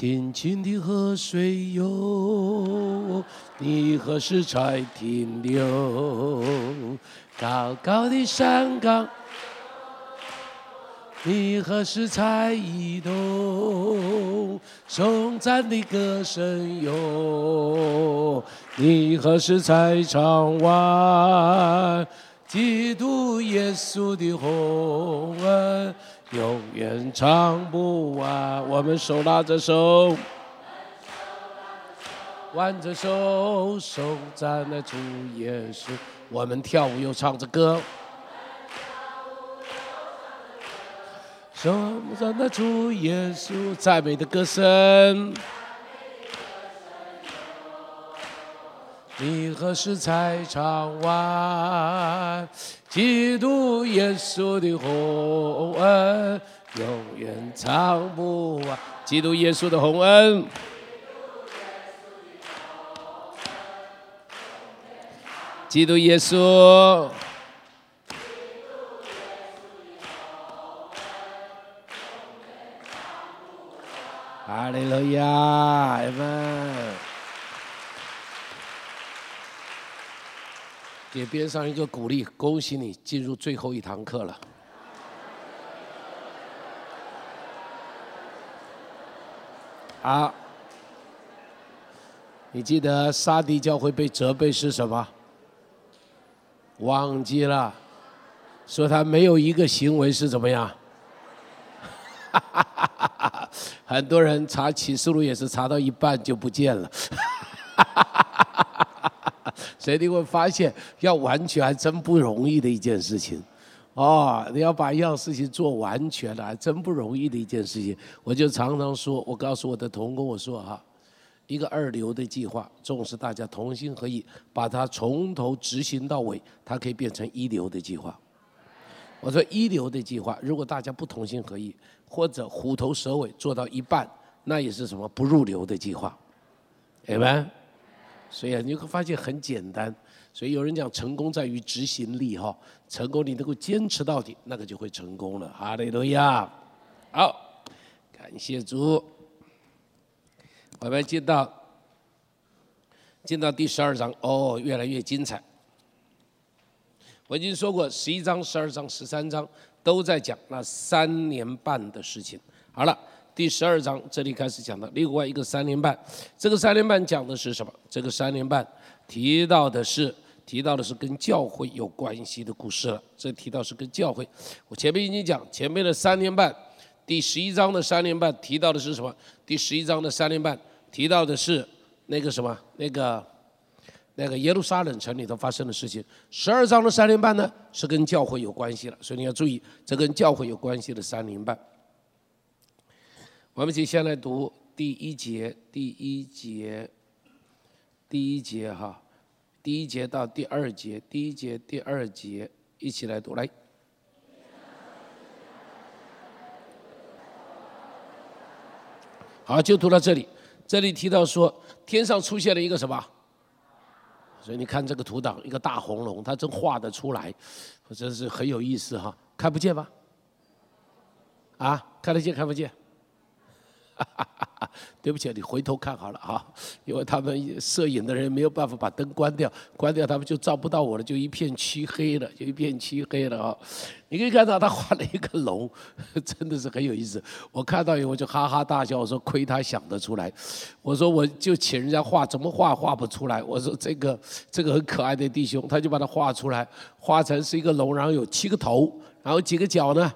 清清的河水哟，你何时才停留？高高的山岗，你何时才移动？颂赞的歌声哟，你何时才唱完？基督耶稣的红恩永远唱不完。我们手拉着手，挽着手，手在那主耶稣。我们跳舞又唱着歌，手在那主耶稣，赞美的歌声。你何时才唱完？基督耶稣的红恩永远唱不完。基督耶稣的红恩，基督耶稣，哈利路亚，阿门。给边上一个鼓励，恭喜你进入最后一堂课了。好，你记得沙迪教会被责备是什么？忘记了，说他没有一个行为是怎么样？很多人查启示录也是查到一半就不见了。所以你会发现，要完全还真不容易的一件事情，哦，你要把一样事情做完全了，还真不容易的一件事情。我就常常说，我告诉我的同工，我说哈，一个二流的计划，重视大家同心合意，把它从头执行到尾，它可以变成一流的计划。我说一流的计划，如果大家不同心合意，或者虎头蛇尾做到一半，那也是什么不入流的计划，明白？所以啊，你会发现很简单。所以有人讲成功在于执行力哈，成功你能够坚持到底，那个就会成功了。哈利路亚！好，感谢主。我们进到进到第十二章，哦，越来越精彩。我已经说过，十一章、十二章、十三章都在讲那三年半的事情。好了。第十二章这里开始讲到另外一个三年半，这个三年半讲的是什么？这个三年半提到的是提到的是跟教会有关系的故事了。这提到是跟教会，我前面已经讲前面的三年半，第十一章的三年半提到的是什么？第十一章的三年半提到的是那个什么？那个那个耶路撒冷城里头发生的事情。十二章的三年半呢是跟教会有关系了，所以你要注意，这跟教会有关系的三年半。我们就先来读第一节，第一节，第一节哈，第一节到第二节，第一节、第二节一起来读来。好，就读到这里。这里提到说，天上出现了一个什么？所以你看这个图档，一个大红龙，它真画得出来，真是很有意思哈。看不见吧？啊，看得见看不见？对不起，你回头看好了啊，因为他们摄影的人没有办法把灯关掉，关掉他们就照不到我了，就一片漆黑了，就一片漆黑了啊！你可以看到他画了一个龙，真的是很有意思。我看到以后就哈哈大笑，我说亏他想得出来。我说我就请人家画，怎么画画不出来？我说这个这个很可爱的弟兄，他就把它画出来，画成是一个龙，然后有七个头，然后几个脚呢？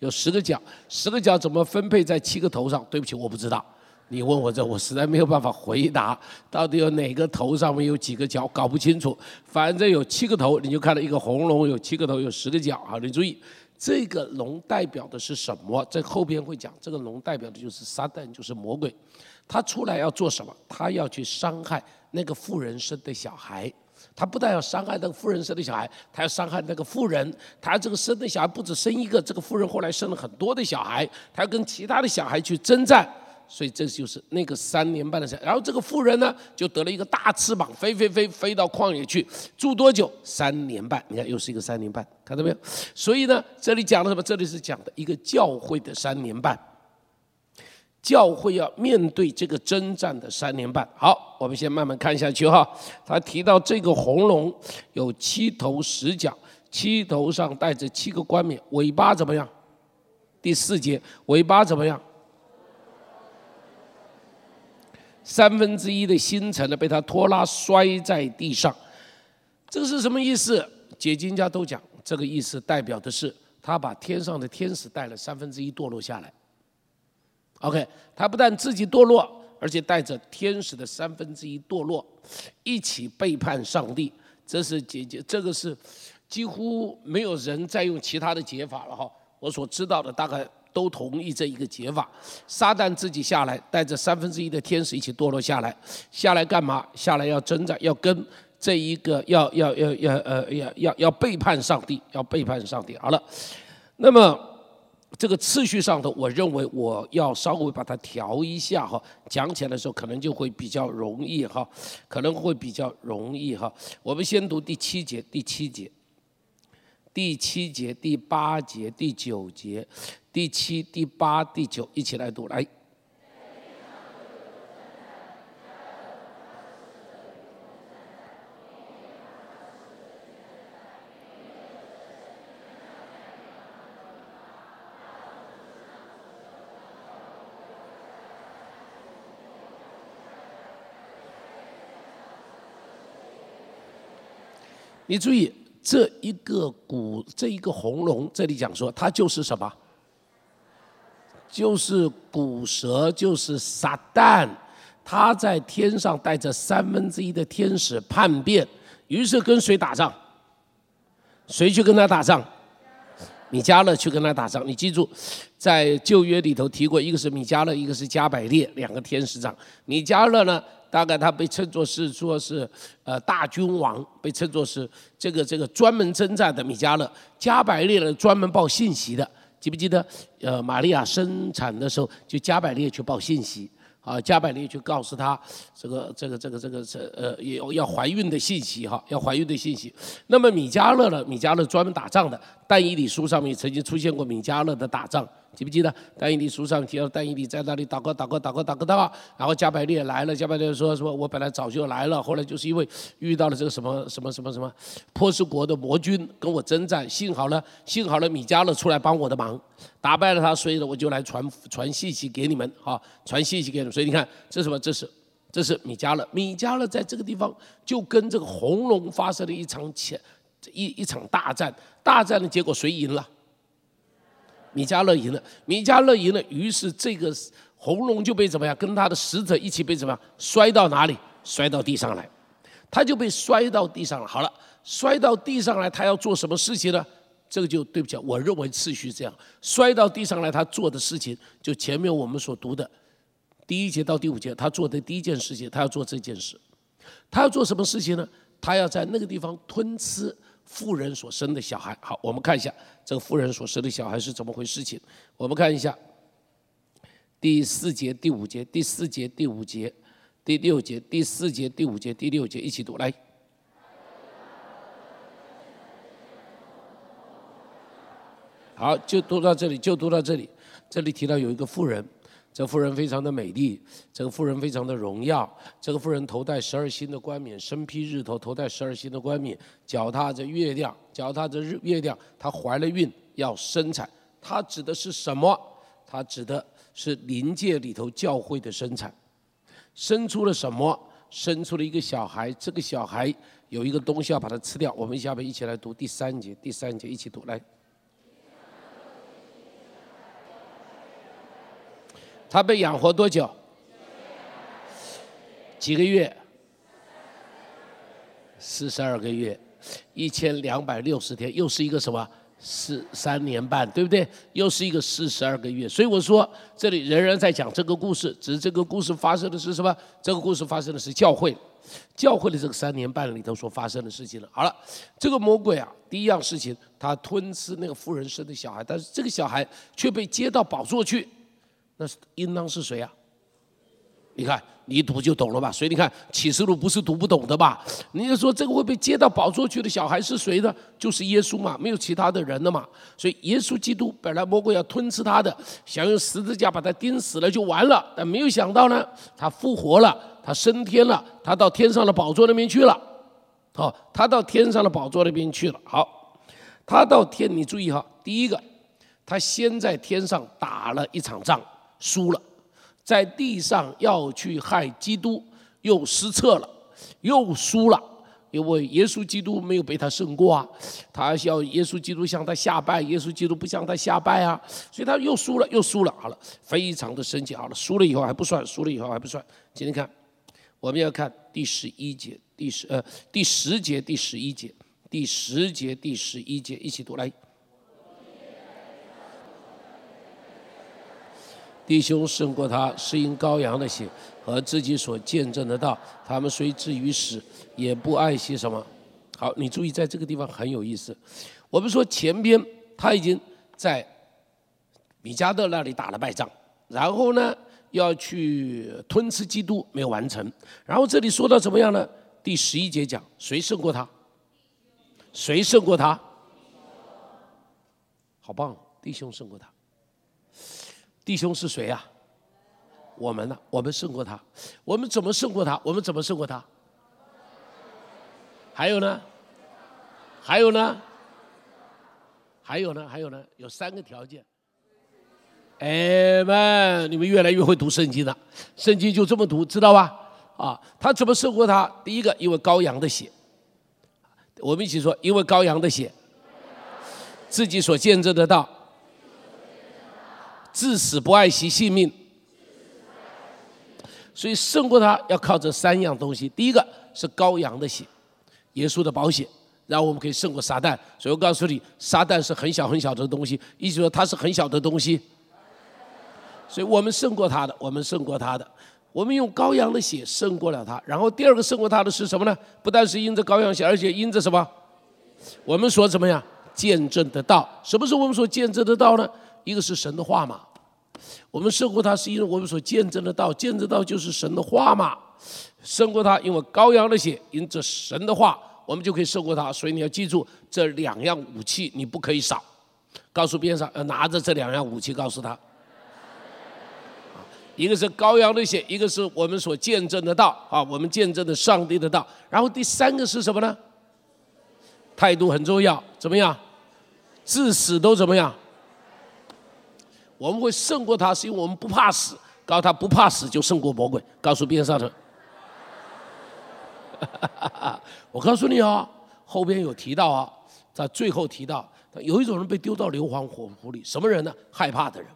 有十个角，十个角怎么分配在七个头上？对不起，我不知道。你问我这，我实在没有办法回答。到底有哪个头上面有几个角，搞不清楚。反正有七个头，你就看到一个红龙，有七个头，有十个角啊！你注意，这个龙代表的是什么？在后边会讲，这个龙代表的就是撒旦，就是魔鬼。他出来要做什么？他要去伤害那个妇人生的小孩。他不但要伤害那个富人生的小孩，他要伤害那个富人。他这个生的小孩不止生一个，这个富人后来生了很多的小孩，他要跟其他的小孩去征战。所以这就是那个三年半的事。然后这个富人呢，就得了一个大翅膀，飞飞飞飞到旷野去住多久？三年半。你看，又是一个三年半，看到没有？所以呢，这里讲的什么？这里是讲的一个教会的三年半。教会要面对这个征战的三年半。好，我们先慢慢看下去哈。他提到这个红龙有七头十角，七头上带着七个冠冕，尾巴怎么样？第四节，尾巴怎么样？三分之一的星辰呢，被他拖拉摔在地上。这是什么意思？解经家都讲，这个意思代表的是他把天上的天使带了三分之一堕落下来。OK，他不但自己堕落，而且带着天使的三分之一堕落，一起背叛上帝。这是解解，这个是几乎没有人再用其他的解法了哈。我所知道的大概。都同意这一个解法，撒旦自己下来，带着三分之一的天使一起堕落下来，下来干嘛？下来要征战，要跟这一个要要要要呃要要要背叛上帝，要背叛上帝。好了，那么这个次序上头，我认为我要稍微把它调一下哈，讲起来的时候可能就会比较容易哈，可能会比较容易哈。我们先读第七节，第七节。第七节、第八节、第九节，第七、第八、第九，一起来读来。你注意。这一个古，这一个红龙，这里讲说，它就是什么？就是古蛇，就是撒旦，他在天上带着三分之一的天使叛变，于是跟谁打仗？谁去跟他打仗？米迦勒去跟他打仗。你记住，在旧约里头提过，一个是米迦勒，一个是加百列，两个天使长。米迦勒呢？大概他被称作是说是呃大君王，被称作是这个这个专门征战的米迦勒，加百列呢专门报信息的，记不记得？呃，玛利亚生产的时候，就加百列去报信息。啊，加百列去告诉他这个这个这个这个这呃要要怀孕的信息哈，要怀孕的信息。那么米迦勒呢？米迦勒专门打仗的，但以理书上面曾经出现过米迦勒的打仗。记不记得？但以理书上提到，但以理在那里祷告，祷告，祷告，祷告，祷告。然后加百列来了，加百列说：“说我本来早就来了，后来就是因为遇到了这个什么什么什么什么波斯国的魔军跟我征战，幸好呢，幸好呢，米迦勒出来帮我的忙，打败了他，所以呢，我就来传传信息给你们，啊，传信息给你们。所以你看，这什么？这是这是米迦勒。米迦勒在这个地方就跟这个红龙发生了一场前一一场大战，大战的结果谁赢了？米迦勒赢了，米迦勒赢了，于是这个红龙就被怎么样？跟他的使者一起被怎么样？摔到哪里？摔到地上来，他就被摔到地上了。好了，摔到地上来，他要做什么事情呢？这个就对不起，我认为次序这样：摔到地上来，他做的事情就前面我们所读的第一节到第五节，他做的第一件事情，他要做这件事。他要做什么事情呢？他要在那个地方吞吃。富人所生的小孩，好，我们看一下这个富人所生的小孩是怎么回事情。我们看一下第四节、第五节、第四节、第五节、第六节、第四节、第五节、第六节，一起读来。好，就读到这里，就读到这里。这里提到有一个富人。这妇人非常的美丽，这个妇人非常的荣耀。这个妇人头戴十二星的冠冕，身披日头，头戴十二星的冠冕，脚踏着月亮，脚踏着日月亮。她怀了孕，要生产。她指的是什么？她指的是灵界里头教会的生产。生出了什么？生出了一个小孩。这个小孩有一个东西要把它吃掉。我们下面一起来读第三节，第三节一起读来。他被养活多久？几个月？四十二个月，一千两百六十天，又是一个什么？四三年半，对不对？又是一个四十二个月。所以我说，这里仍然在讲这个故事，只是这个故事发生的是什么？这个故事发生的是教会，教会的这个三年半里头所发生的事情了。好了，这个魔鬼啊，第一样事情，他吞吃那个妇人生的小孩，但是这个小孩却被接到宝座去。那是应当是谁啊？你看，你一读就懂了吧？所以你看启示录不是读不懂的吧？你就说这个会被接到宝座去的小孩是谁呢？就是耶稣嘛，没有其他的人了嘛。所以耶稣基督本来魔鬼要吞吃他的，想用十字架把他钉死了就完了，但没有想到呢，他复活了，他升天了，他到天上的宝座那边去了。好，他到天上的宝座那边去了。好，他到天，你注意哈，第一个，他先在天上打了一场仗，输了。在地上要去害基督，又失策了，又输了，因为耶稣基督没有被他胜过啊，他要耶稣基督向他下拜，耶稣基督不向他下拜啊，所以他又输了，又输了，好了，非常的生气，好了，输了以后还不算，输了以后还不算，今天看，我们要看第十一节，第十呃第十节第十一节，第十节第十一节一起读来。弟兄胜过他，是因羔羊的血和自己所见证的道。他们虽至于死，也不爱惜什么。好，你注意，在这个地方很有意思。我们说前边他已经在米迦勒那里打了败仗，然后呢要去吞吃基督，没有完成。然后这里说到怎么样呢？第十一节讲谁胜过他？谁胜过他？好棒，弟兄胜过他。弟兄是谁呀？我们呢？我们胜过他。我们怎么胜过他？我们怎么胜过他？还有呢？还有呢？还有呢？还有呢？有三个条件。哎们，你们越来越会读圣经了。圣经就这么读，知道吧？啊，他怎么胜过他？第一个，因为羔羊的血。我们一起说，因为羔羊的血，自己所见证的道。至死不爱惜性命，所以胜过他要靠这三样东西。第一个是羔羊的血，耶稣的保险，然后我们可以胜过撒旦。所以我告诉你，撒旦是很小很小的东西，意思说它是很小的东西。所以我们胜过他的，我们胜过他的，我们用羔羊的血胜过了他。然后第二个胜过他的是什么呢？不但是因着羔羊血，而且因着什么？我们所怎么样见证的道？什么是我们所见证的道呢？一个是神的话嘛，我们胜过他是因为我们所见证的道，见证道就是神的话嘛。胜过他，因为羔羊的血，因着神的话，我们就可以胜过他。所以你要记住这两样武器，你不可以少。告诉边上要拿着这两样武器，告诉他，一个是羔羊的血，一个是我们所见证的道啊，我们见证的上帝的道。然后第三个是什么呢？态度很重要，怎么样？至死都怎么样？我们会胜过他，是因为我们不怕死。告诉他不怕死就胜过魔鬼。告诉边上的，我告诉你啊，后边有提到啊，在最后提到，有一种人被丢到硫磺火湖里，什么人呢？害怕的人。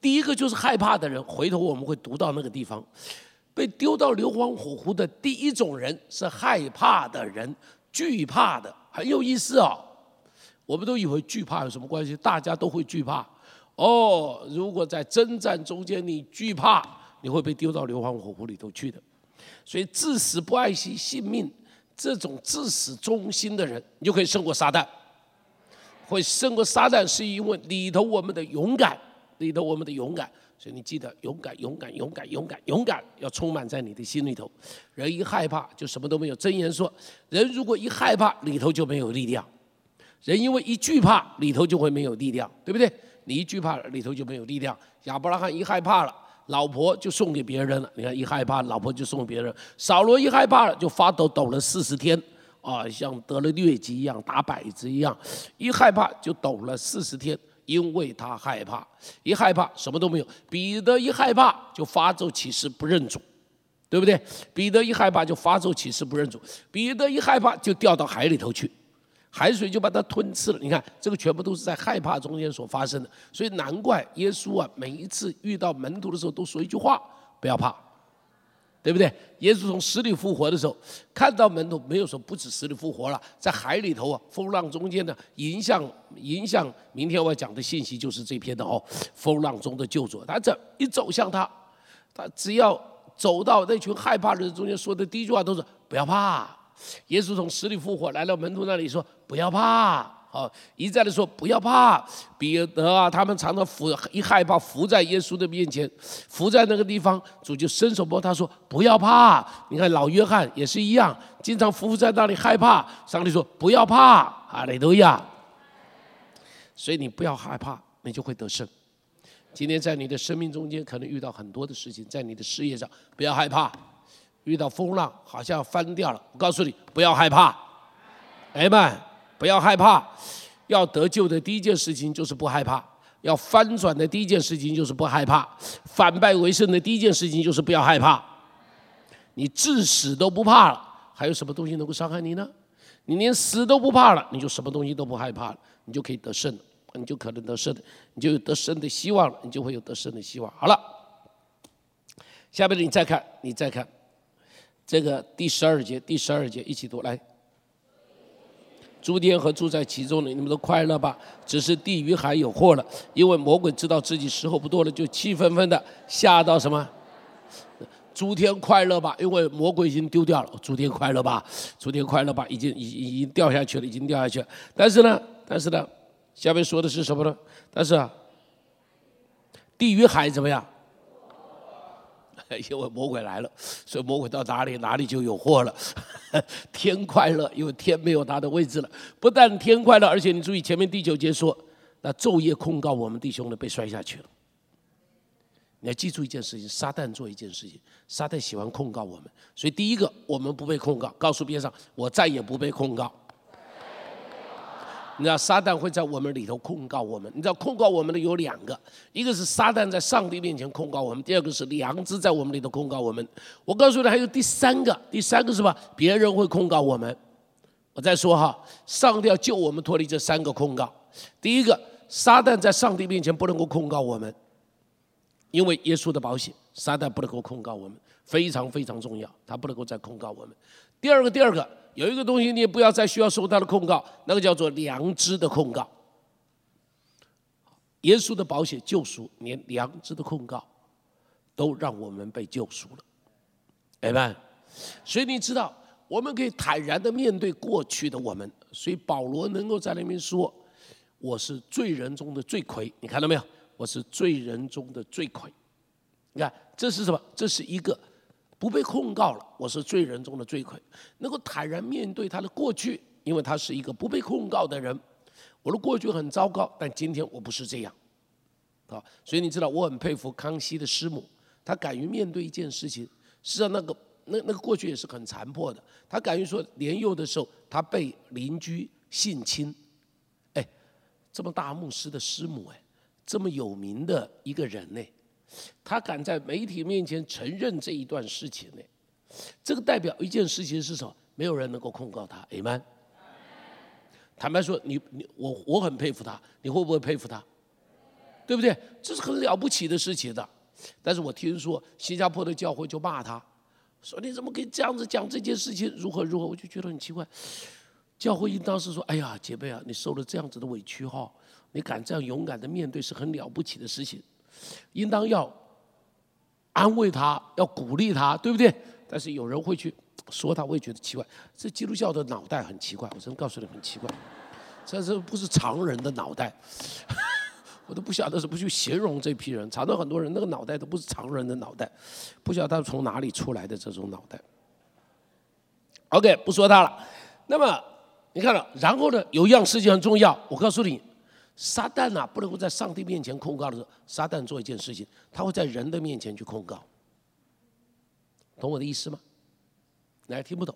第一个就是害怕的人。回头我们会读到那个地方，被丢到硫磺火湖的第一种人是害怕的人，惧怕的，很有意思哦。我们都以为惧怕有什么关系？大家都会惧怕。哦，如果在征战中间你惧怕，你会被丢到硫磺火湖里头去的。所以至死不爱惜性命，这种至死忠心的人，你就可以胜过撒旦。会胜过撒旦，是因为里头我们的勇敢，里头我们的勇敢。所以你记得，勇敢，勇敢，勇敢，勇敢，勇敢，要充满在你的心里头。人一害怕，就什么都没有。箴言说，人如果一害怕，里头就没有力量。人因为一惧怕，里头就会没有力量，对不对？你一惧怕，里头就没有力量。亚伯拉罕一害怕了，老婆就送给别人了。你看，一害怕，老婆就送给别人。扫罗一害怕了，就发抖，抖了四十天，啊，像得了疟疾一样，打摆子一样。一害怕就抖了四十天，因为他害怕。一害怕，什么都没有。彼得一害怕就发咒起誓不认主，对不对？彼得一害怕就发咒起誓不认主。彼得一害怕就掉到海里头去。海水就把它吞吃了。你看，这个全部都是在害怕中间所发生的。所以难怪耶稣啊，每一次遇到门徒的时候，都说一句话：不要怕，对不对？耶稣从死里复活的时候，看到门徒没有说不止死里复活了，在海里头啊，风浪中间的影响，影响。明天我要讲的信息就是这篇的哦，风浪中的救主。他这一走向他，他只要走到那群害怕的人中间，说的第一句话都是不要怕。耶稣从死里复活，来到门徒那里说：“不要怕，好，一再的说不要怕。彼得啊，他们常常伏一害怕，伏在耶稣的面前，伏在那个地方，主就伸手摸他说不要怕。你看老约翰也是一样，经常伏在那里害怕。上帝说不要怕，哈利路亚。所以你不要害怕，你就会得胜。今天在你的生命中间，可能遇到很多的事情，在你的事业上不要害怕，遇到风浪好像要翻掉了。我告诉你，不要害怕，哎们，不要害怕。要得救的第一件事情就是不害怕，要翻转的第一件事情就是不害怕，反败为胜的第一件事情就是不要害怕。你至死都不怕了，还有什么东西能够伤害你呢？你连死都不怕了，你就什么东西都不害怕了，你就可以得胜了。你就可能得胜，你就有得胜的希望了，你就会有得胜的希望。好了，下面的你再看，你再看这个第十二节，第十二节一起读来。诸天和住在其中的，你们都快乐吧？只是地狱还有祸了，因为魔鬼知道自己时候不多了，就气愤愤的吓到什么？诸天快乐吧，因为魔鬼已经丢掉了。诸天快乐吧，诸天快乐吧，已经已已经掉下去了，已经掉下去了。但是呢，但是呢。下面说的是什么呢？但是啊，地狱海怎么样？因为魔鬼来了，所以魔鬼到哪里哪里就有祸了。天快乐，因为天没有他的位置了。不但天快乐，而且你注意前面第九节说，那昼夜控告我们弟兄的被摔下去了。你要记住一件事情：撒旦做一件事情，撒旦喜欢控告我们。所以第一个，我们不被控告，告诉边上，我再也不被控告。你知道撒旦会在我们里头控告我们。你知道控告我们的有两个，一个是撒旦在上帝面前控告我们，第二个是良知在我们里头控告我们。我告诉你，还有第三个，第三个是吧？别人会控告我们。我再说哈，上帝要救我们脱离这三个控告。第一个，撒旦在上帝面前不能够控告我们，因为耶稣的保险，撒旦不能够控告我们，非常非常重要，他不能够再控告我们。第二个，第二个。有一个东西，你也不要再需要受他的控告，那个叫做良知的控告。耶稣的保险救赎，连良知的控告，都让我们被救赎了，明白？所以你知道，我们可以坦然的面对过去的我们。所以保罗能够在那边说：“我是罪人中的罪魁。”你看到没有？我是罪人中的罪魁。你看，这是什么？这是一个。不被控告了，我是罪人中的罪魁，能够坦然面对他的过去，因为他是一个不被控告的人。我的过去很糟糕，但今天我不是这样，啊，所以你知道我很佩服康熙的师母，他敢于面对一件事情，实际上那个那那个过去也是很残破的，他敢于说年幼的时候他被邻居性侵，哎，这么大牧师的师母哎，这么有名的一个人呢。他敢在媒体面前承认这一段事情呢？这个代表一件事情是什么？没有人能够控告他。Amen。坦白说，你你我我很佩服他，你会不会佩服他？对不对？这是很了不起的事情的。但是我听说新加坡的教会就骂他，说你怎么可以这样子讲这件事情？如何如何？我就觉得很奇怪。教会应当是说：哎呀，姐妹啊，你受了这样子的委屈哈，你敢这样勇敢的面对，是很了不起的事情。应当要安慰他，要鼓励他，对不对？但是有人会去说他，我也觉得奇怪。这基督教的脑袋很奇怪，我真告诉你很奇怪。这这不是常人的脑袋，我都不晓得怎么去形容这批人。常常很多人那个脑袋都不是常人的脑袋，不晓得他从哪里出来的这种脑袋。OK，不说他了。那么你看了，然后呢？有一样事情很重要，我告诉你。撒旦呐，不能够在上帝面前控告的时候，撒旦做一件事情，他会在人的面前去控告，懂我的意思吗？来，听不懂？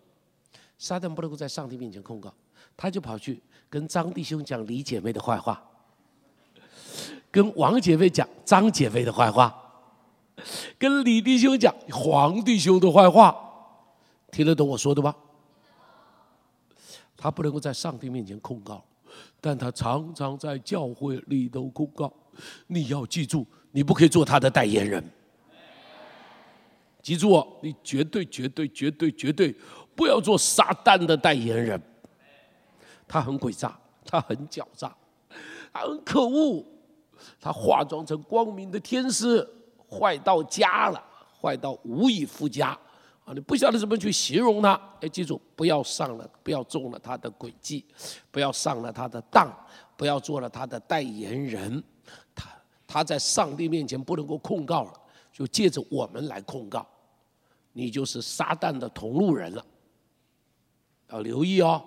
撒旦不能够在上帝面前控告，他就跑去跟张弟兄讲李姐妹的坏话，跟王姐妹讲张姐妹的坏话，跟李弟兄讲黄弟兄的坏话，听得懂我说的吗？他不能够在上帝面前控告。但他常常在教会里头公告，你要记住，你不可以做他的代言人。记住哦，你绝对、绝对、绝对、绝对不要做撒旦的代言人。他很诡诈，他很狡诈，他很可恶，他化妆成光明的天使，坏到家了，坏到无以复加，啊，你不晓得怎么去形容他。哎，记住，不要上了，不要中了他的诡计，不要上了他的当，不要做了他的代言人。他他在上帝面前不能够控告了，就借着我们来控告，你就是撒旦的同路人了。要留意哦，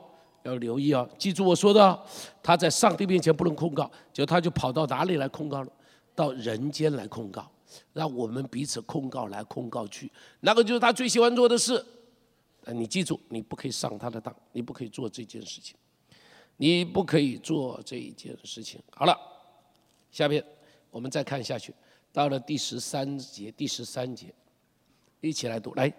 要留意哦，记住我说的，他在上帝面前不能控告，就他就跑到哪里来控告了？到人间来控告。让我们彼此控告来控告去，那个就是他最喜欢做的事。你记住，你不可以上他的当，你不可以做这件事情，你不可以做这一件事情。好了，下面我们再看下去，到了第十三节，第十三节，一起来读，来。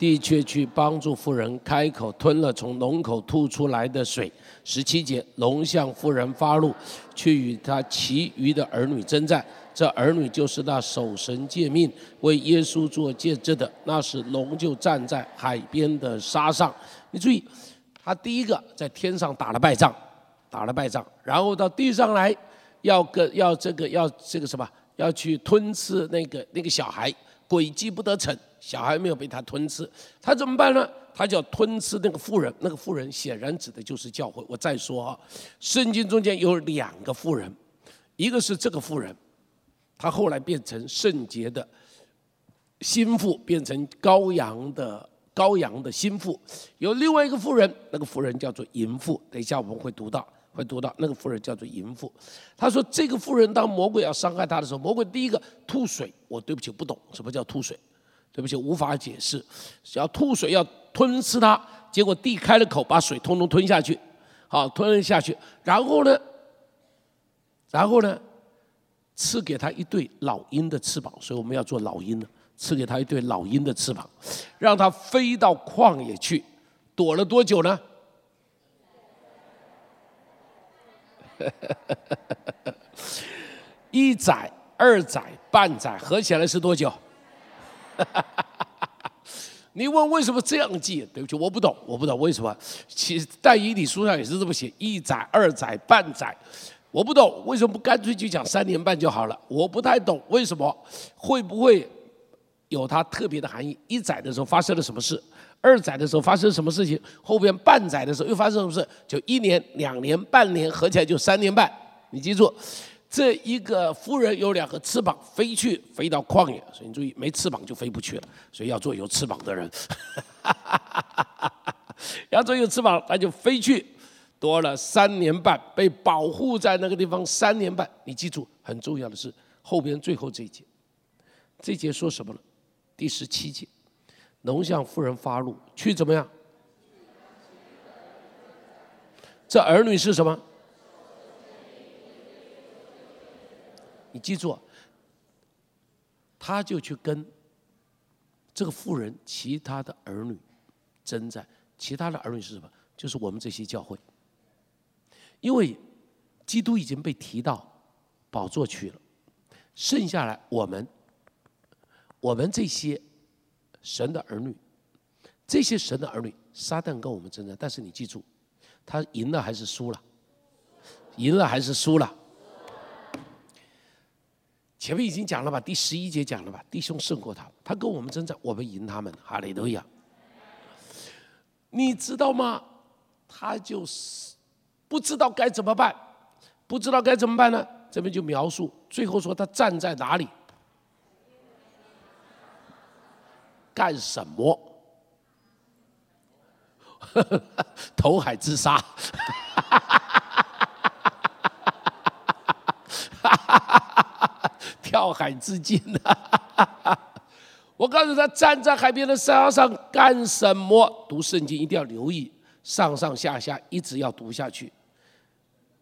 的确去帮助妇人开口吞了从龙口吐出来的水。十七节，龙向妇人发怒，去与他其余的儿女征战。这儿女就是那守神诫命、为耶稣做见证的。那时龙就站在海边的沙上。你注意，他第一个在天上打了败仗，打了败仗，然后到地上来，要跟要这个要这个什么，要去吞吃那个那个小孩，诡计不得逞。小孩没有被他吞吃，他怎么办呢？他就要吞吃那个妇人。那个妇人显然指的就是教会。我再说啊，圣经中间有两个妇人，一个是这个妇人，她后来变成圣洁的心腹，变成羔羊的羔羊的心腹。有另外一个妇人，那个妇人叫做淫妇。等一下我们会读到，会读到那个妇人叫做淫妇。他说这个妇人当魔鬼要伤害他的时候，魔鬼第一个吐水。我对不起，不懂什么叫吐水。对不起，无法解释。要吐水，要吞吃它，结果地开了口，把水通通吞下去，好吞了下去。然后呢，然后呢，赐给他一对老鹰的翅膀，所以我们要做老鹰的，赐给他一对老鹰的翅膀，让他飞到旷野去，躲了多久呢？一载、二载、半载，合起来是多久？你问为什么这样记？对不起，我不懂，我不懂为什么。其实但以理书上也是这么写：一载、二载、半载。我不懂为什么不干脆就讲三年半就好了？我不太懂为什么会不会有它特别的含义？一载的时候发生了什么事？二载的时候发生什么事情？后边半载的时候又发生什么事？就一年、两年、半年合起来就三年半。你记住。这一个夫人有两个翅膀飞去，飞到旷野，所以你注意，没翅膀就飞不去了，所以要做有翅膀的人。要做有翅膀，他就飞去，多了三年半，被保护在那个地方三年半。你记住，很重要的是后边最后这一节，这节说什么了？第十七节，龙向夫人发怒，去怎么样？这儿女是什么？你记住，他就去跟这个妇人其他的儿女征战。其他的儿女是什么？就是我们这些教会，因为基督已经被提到宝座去了，剩下来我们，我们这些神的儿女，这些神的儿女，撒旦跟我们征战。但是你记住，他赢了还是输了？赢了还是输了？前面已经讲了吧，第十一节讲了吧，弟兄胜过他，他跟我们征战，我们赢他们，哈利路亚。你知道吗？他就是不知道该怎么办，不知道该怎么办呢？这边就描述，最后说他站在哪里，干什么？投海自杀。跳海自尽呐！我告诉他，站在海边的沙上干什么？读圣经一定要留意，上上下下一直要读下去。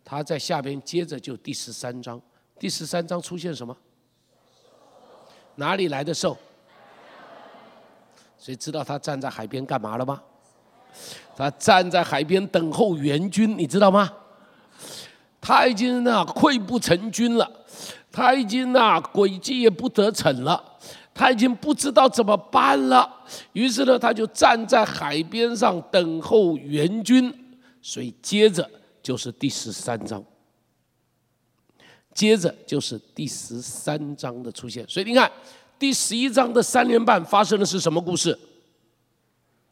他在下边接着就第十三章，第十三章出现什么？哪里来的兽？谁知道他站在海边干嘛了吗？他站在海边等候援军，你知道吗？他已经那溃不成军了，他已经呐诡计也不得逞了，他已经不知道怎么办了。于是呢，他就站在海边上等候援军。所以接着就是第十三章，接着就是第十三章的出现。所以你看，第十一章的三年半发生的是什么故事？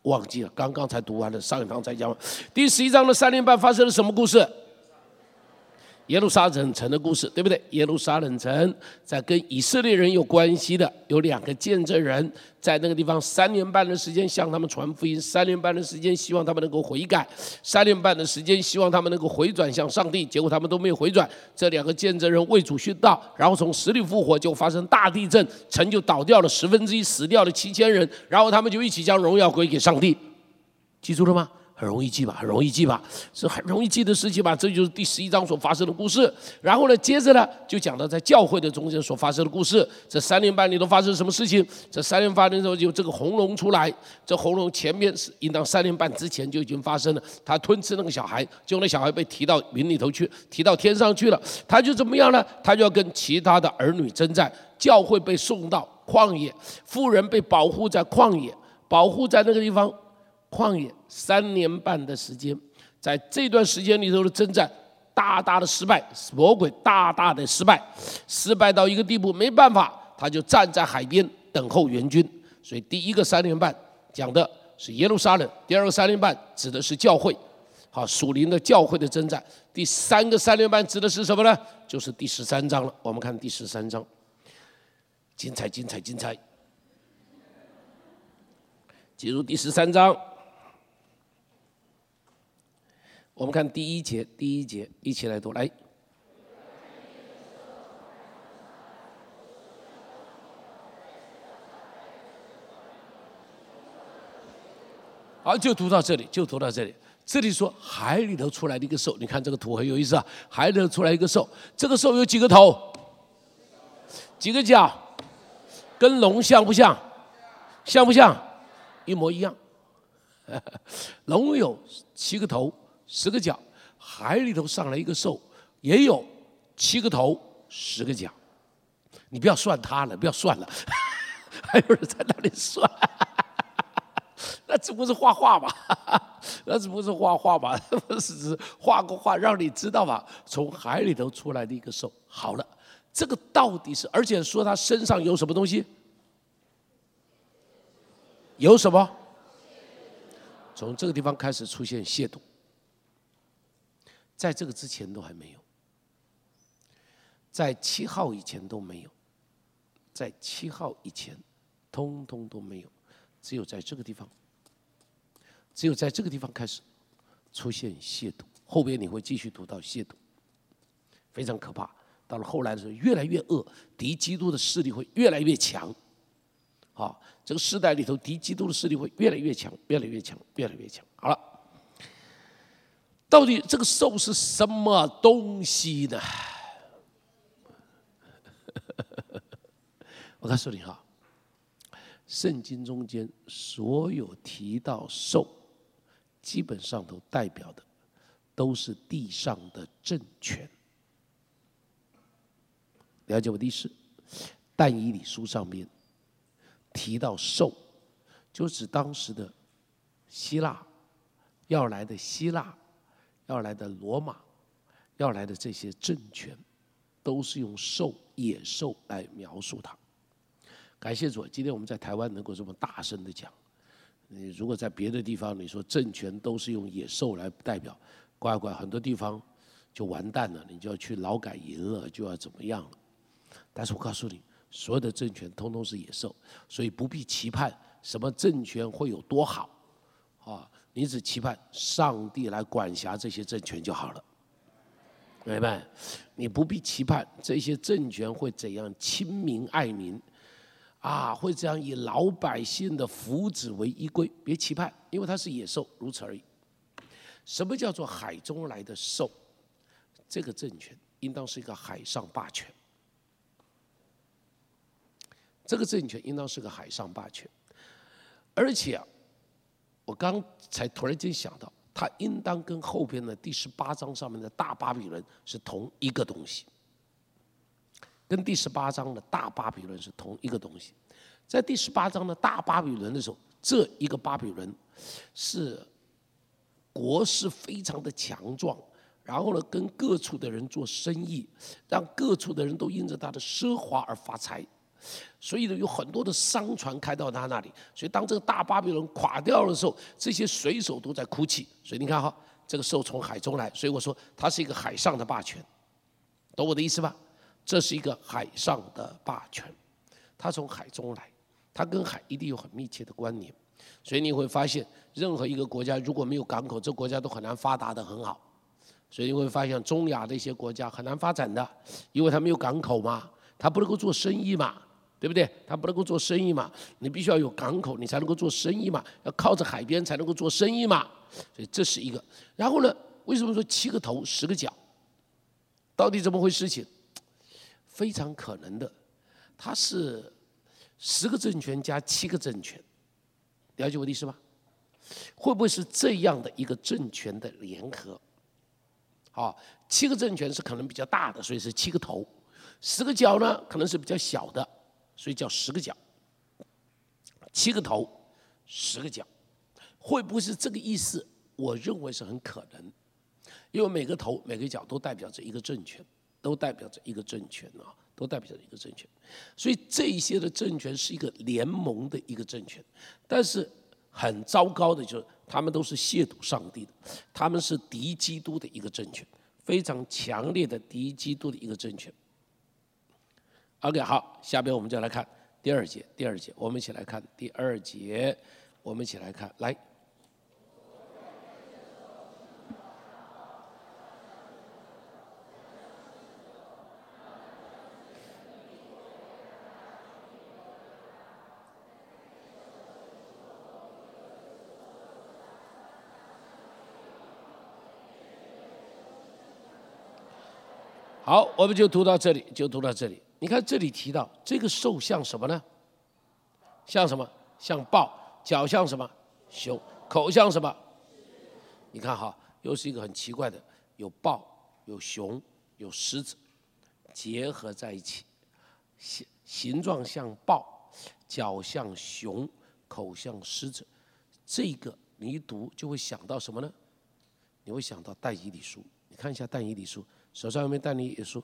忘记了，刚刚才读完了，上一堂才讲。第十一章的三年半发生了什么故事？耶路撒冷城的故事，对不对？耶路撒冷城在跟以色列人有关系的，有两个见证人，在那个地方三年半的时间向他们传福音，三年半的时间希望他们能够悔改，三年半的时间希望他们能够回转向上帝，结果他们都没有回转。这两个见证人为主殉道，然后从死里复活，就发生大地震，城就倒掉了，十分之一死掉了七千人，然后他们就一起将荣耀归给上帝，记住了吗？很容易记吧，很容易记吧，是很容易记的事情吧。这就是第十一章所发生的故事。然后呢，接着呢，就讲到在教会的中间所发生的故事。这三年半里都发生什么事情？这三年发生之后，就这个红龙出来。这红龙前面是应当三年半之前就已经发生了。他吞吃那个小孩，结果那小孩被提到云里头去，提到天上去了。他就怎么样呢？他就要跟其他的儿女征战。教会被送到旷野，富人被保护在旷野，保护在那个地方。旷野三年半的时间，在这段时间里头的征战，大大的失败，魔鬼大大的失败，失败到一个地步，没办法，他就站在海边等候援军。所以第一个三年半讲的是耶路撒冷，第二个三年半指的是教会，好属灵的教会的征战。第三个三年半指的是什么呢？就是第十三章了。我们看第十三章，精彩，精彩，精彩！进入第十三章。我们看第一节，第一节一起来读，来。好，就读到这里，就读到这里。这里说海里头出来的一个兽，你看这个图很有意思啊。海里头出来一个兽，这个兽有几个头？几个脚？跟龙像不像？像不像？一模一样。龙有七个头。十个脚，海里头上来一个兽，也有七个头，十个脚。你不要算它了，不要算了，还有人在那里算，那只不过是画画吧？那只不过是画画吧？不是画个画让你知道吧？从海里头出来的一个兽，好了，这个到底是？而且说它身上有什么东西？有什么？从这个地方开始出现亵渎。在这个之前都还没有，在七号以前都没有，在七号以前，通通都没有，只有在这个地方，只有在这个地方开始出现亵渎，后边你会继续读到亵渎，非常可怕。到了后来的时候，越来越恶，敌基督的势力会越来越强，啊，这个时代里头敌基督的势力会越来越强，越来越强，越来越强。好了。到底这个兽是什么东西呢？我告诉你哈，圣经中间所有提到兽，基本上都代表的都是地上的政权。了解我的意思？但以理书上面提到兽，就指当时的希腊要来的希腊。要来的罗马，要来的这些政权，都是用兽、野兽来描述它。感谢主，今天我们在台湾能够这么大声的讲。你如果在别的地方，你说政权都是用野兽来代表，乖乖，很多地方就完蛋了，你就要去劳改营了，就要怎么样了。但是我告诉你，所有的政权通通是野兽，所以不必期盼什么政权会有多好，啊。你只期盼上帝来管辖这些政权就好了，明白？你不必期盼这些政权会怎样亲民爱民，啊，会这样以老百姓的福祉为依归，别期盼，因为它是野兽，如此而已。什么叫做海中来的兽？这个政权应当是一个海上霸权，这个政权应当是个海上霸权，而且。我刚才突然间想到，它应当跟后边的第十八章上面的大巴比伦是同一个东西，跟第十八章的大巴比伦是同一个东西。在第十八章的大巴比伦的时候，这一个巴比伦是国势非常的强壮，然后呢，跟各处的人做生意，让各处的人都因着他的奢华而发财。所以呢，有很多的商船开到他那里。所以当这个大巴比伦垮掉的时候，这些水手都在哭泣。所以你看哈，这个时候从海中来，所以我说它是一个海上的霸权，懂我的意思吧？这是一个海上的霸权，它从海中来。它跟海一定有很密切的关联，所以你会发现，任何一个国家如果没有港口，这国家都很难发达的很好。所以你会发现，中亚的一些国家很难发展的，因为它没有港口嘛，它不能够做生意嘛，对不对？它不能够做生意嘛，你必须要有港口，你才能够做生意嘛，要靠着海边才能够做生意嘛。所以这是一个。然后呢，为什么说七个头十个脚？到底怎么回事？情非常可能的，它是。十个政权加七个政权，了解我的意思吧？会不会是这样的一个政权的联合？好，七个政权是可能比较大的，所以是七个头；十个角呢，可能是比较小的，所以叫十个角。七个头，十个角，会不会是这个意思？我认为是很可能，因为每个头、每个角都代表着一个政权，都代表着一个政权啊。都代表着一个政权，所以这一些的政权是一个联盟的一个政权，但是很糟糕的就是他们都是亵渎上帝的，他们是敌基督的一个政权，非常强烈的敌基督的一个政权。OK，好，下边我们就来看第二节，第二节我们一起来看第二节，我们一起来看，来。好，我们就读到这里，就读到这里。你看这里提到这个兽像什么呢？像什么？像豹，脚像什么？熊，口像什么？你看哈，又是一个很奇怪的，有豹，有熊，有狮子，结合在一起，形形状像豹，脚像熊，口像狮子。这个你一读就会想到什么呢？你会想到但以理书。你看一下但以理书。手上有没有戴你也书？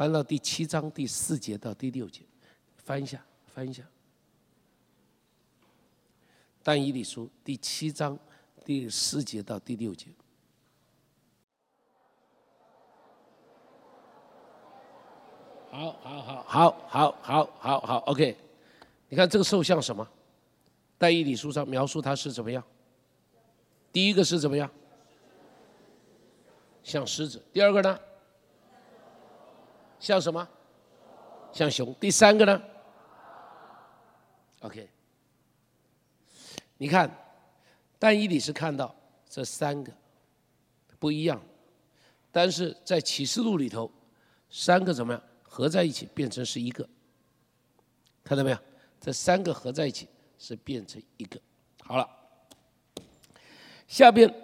翻到第七章第四节到第六节，翻一下，翻一下。但以理书第七章第四节到第六节。好好好好好好好好，OK。你看这个兽像什么？但以理书上描述它是怎么样？第一个是怎么样？像狮子，第二个呢？像什么？像熊。第三个呢？OK。你看，但以理是看到这三个不一样，但是在启示录里头，三个怎么样合在一起变成是一个？看到没有？这三个合在一起是变成一个。好了，下边。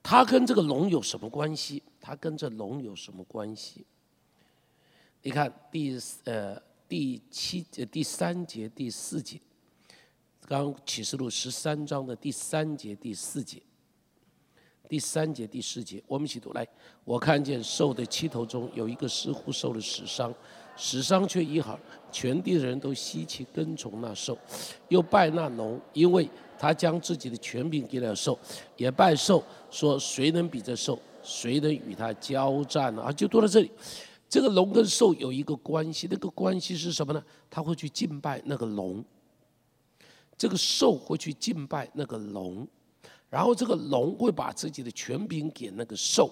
它跟这个龙有什么关系？它跟这龙有什么关系？你看第呃第七呃第三节第四节，刚启示录十三章的第三节第四节，第三节第四节，我们一起读来。我看见兽的七头中有一个似乎受了死伤，死伤却医好，全地的人都稀奇跟从那兽，又拜那龙，因为。他将自己的权柄给了兽，也拜兽，说谁能比这兽？谁能与他交战呢？啊，就读到这里。这个龙跟兽有一个关系，那个关系是什么呢？他会去敬拜那个龙，这个兽会去敬拜那个龙，然后这个龙会把自己的权柄给那个兽。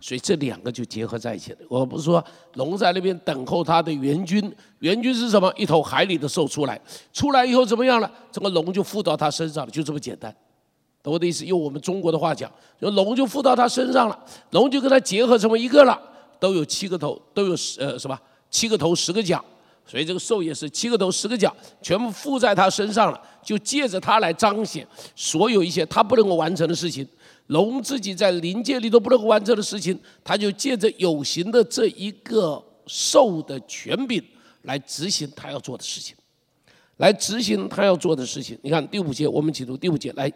所以这两个就结合在一起了。我不是说龙在那边等候他的援军，援军是什么？一头海里的兽出来，出来以后怎么样了？这个龙就附到他身上了，就这么简单，懂我的意思？用我们中国的话讲，就龙就附到他身上了，龙就跟他结合成为一个了，都有七个头，都有十呃什么？七个头十个脚，所以这个兽也是七个头十个脚，全部附在他身上了，就借着他来彰显所有一些他不能够完成的事情。龙自己在灵界里都不能够完成的事情，他就借着有形的这一个兽的权柄来执行他要做的事情，来执行他要做的事情。你看第五节，我们解读第五节来。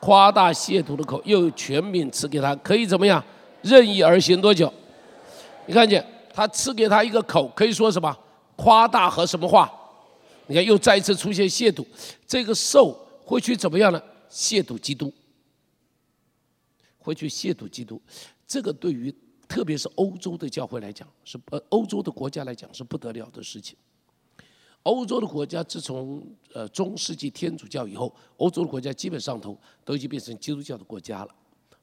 夸大亵渎的口，又有权柄赐给他，可以怎么样？任意而行多久？你看见他赐给他一个口，可以说什么？夸大和什么话？你看又再一次出现亵渎，这个兽会去怎么样呢？亵渎基督，会去亵渎基督。这个对于特别是欧洲的教会来讲，是呃欧洲的国家来讲是不得了的事情。欧洲的国家自从呃中世纪天主教以后，欧洲的国家基本上头都已经变成基督教的国家了。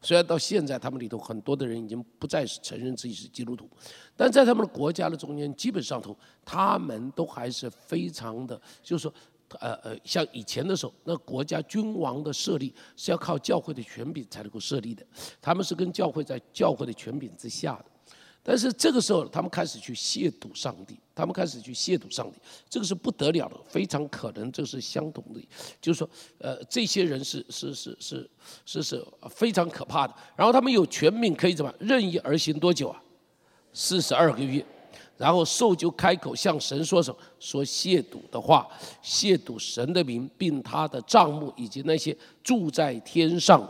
虽然到现在他们里头很多的人已经不再是承认自己是基督徒，但在他们的国家的中间，基本上头他们都还是非常的，就是说，呃呃，像以前的时候，那国家君王的设立是要靠教会的权柄才能够设立的，他们是跟教会在教会的权柄之下的。但是这个时候，他们开始去亵渎上帝，他们开始去亵渎上帝，这个是不得了的，非常可能这是相同的，就是说，呃，这些人是是是是是是非常可怕的。然后他们有权柄可以怎么任意而行多久啊？四十二个月。然后兽就开口向神说什么？说亵渎的话，亵渎神的名，并他的账目，以及那些住在天上。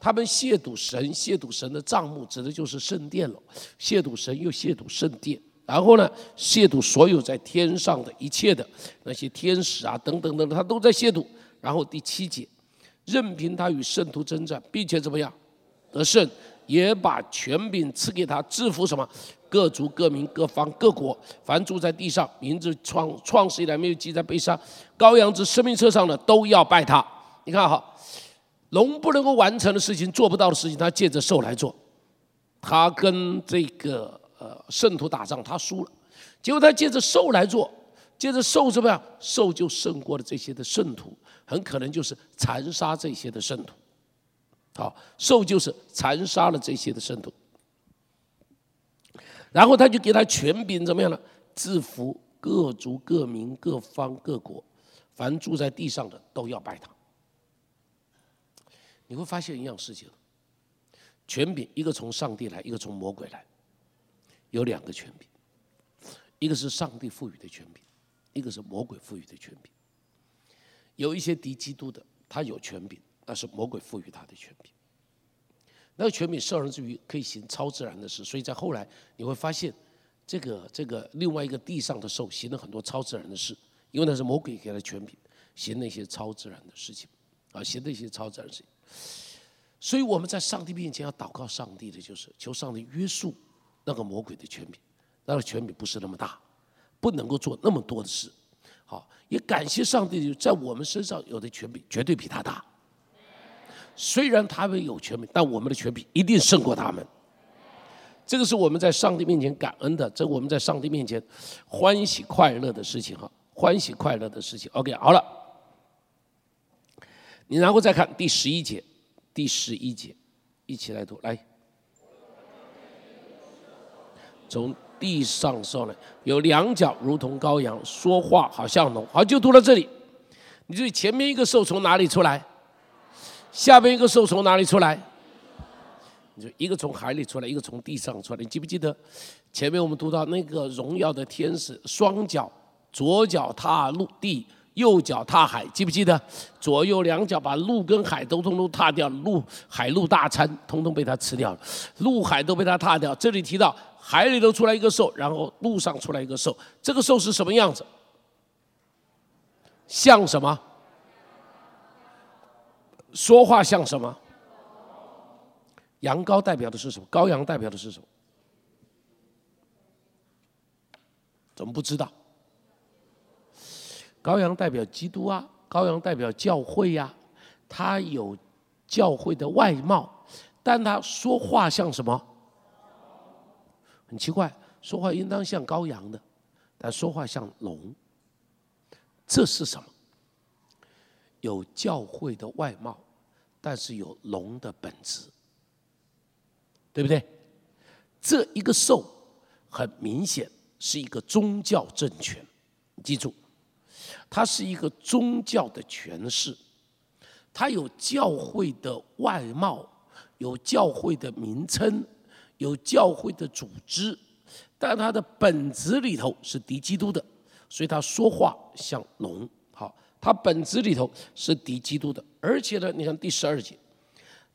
他们亵渎神，亵渎神的账目，指的就是圣殿了。亵渎神又亵渎圣殿，然后呢，亵渎所有在天上的一切的那些天使啊，等等等等，他都在亵渎。然后第七节，任凭他与圣徒征战，并且怎么样得胜，也把权柄赐给他，制服什么？各族、各民、各方、各国，凡住在地上，名字创创始以来没有记在碑上，羔羊之生命册上的，都要拜他。你看哈，龙不能够完成的事情，做不到的事情，他借着兽来做。他跟这个呃圣徒打仗，他输了，结果他借着兽来做，借着兽怎么样？兽就胜过了这些的圣徒，很可能就是残杀这些的圣徒。好，兽就是残杀了这些的圣徒。然后他就给他权柄，怎么样呢？制服各族、各民、各方、各国，凡住在地上的都要拜他。你会发现一样事情：权柄一个从上帝来，一个从魔鬼来，有两个权柄，一个是上帝赋予的权柄，一个是魔鬼赋予的权柄。有一些敌基督的，他有权柄，那是魔鬼赋予他的权柄。那个权柄受人之于可以行超自然的事，所以在后来你会发现，这个这个另外一个地上的兽行了很多超自然的事，因为那是魔鬼给他权柄，行那些超自然的事情，啊，行那些超自然事情。所以我们在上帝面前要祷告上帝的就是求上帝约束那个魔鬼的权柄，那个权柄不是那么大，不能够做那么多的事。好，也感谢上帝在我们身上有的权柄绝对比他大。虽然他们有权柄，但我们的权柄一定胜过他们。这个是我们在上帝面前感恩的，这我们在上帝面前欢喜快乐的事情哈，欢喜快乐的事情。OK，好了，你然后再看第十一节，第十一节，一起来读来。从地上上来，有两脚如同羔羊，说话好像龙。好，就读到这里。你注意前面一个兽从哪里出来？下边一个兽从哪里出来？你说一个从海里出来，一个从地上出来。你记不记得前面我们读到那个荣耀的天使，双脚左脚踏陆地，右脚踏海，记不记得？左右两脚把陆跟海都通通踏掉，陆海陆大餐通通被他吃掉了，陆海都被他踏掉。这里提到海里头出来一个兽，然后陆上出来一个兽，这个兽是什么样子？像什么？说话像什么？羊羔代表的是什么？羔羊代表的是什么？怎么不知道？羔羊代表基督啊，羔羊代表教会呀，他有教会的外貌，但他说话像什么？很奇怪，说话应当像羔羊的，但说话像龙，这是什么？有教会的外貌。但是有龙的本质，对不对？这一个兽很明显是一个宗教政权，记住，它是一个宗教的权势，它有教会的外貌，有教会的名称，有教会的组织，但它的本质里头是敌基督的，所以它说话像龙。好，它本质里头是敌基督的，而且呢，你看第十二节。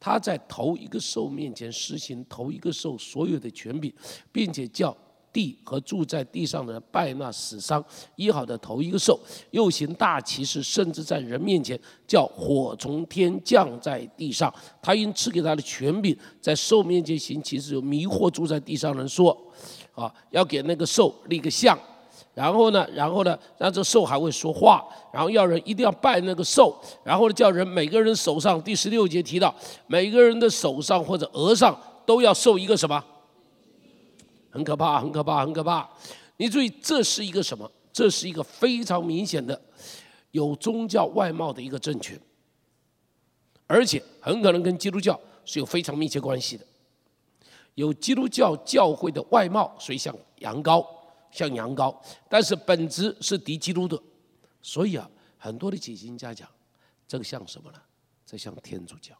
他在头一个兽面前实行头一个兽所有的权柄，并且叫地和住在地上的人拜那死伤医好的头一个兽，又行大奇事，甚至在人面前叫火从天降在地上。他因赐给他的权柄，在兽面前行奇事，有迷惑住在地上人说：啊，要给那个兽立个像。然后呢，然后呢，让这兽还会说话，然后要人一定要拜那个兽，然后呢，叫人每个人手上，第十六节提到，每个人的手上或者额上都要受一个什么？很可怕，很可怕，很可怕。你注意，这是一个什么？这是一个非常明显的有宗教外貌的一个政权，而且很可能跟基督教是有非常密切关系的，有基督教教会的外貌，所以像羊羔。像羊羔，但是本质是敌基督的，所以啊，很多的解经家讲，这个像什么呢？这像天主教。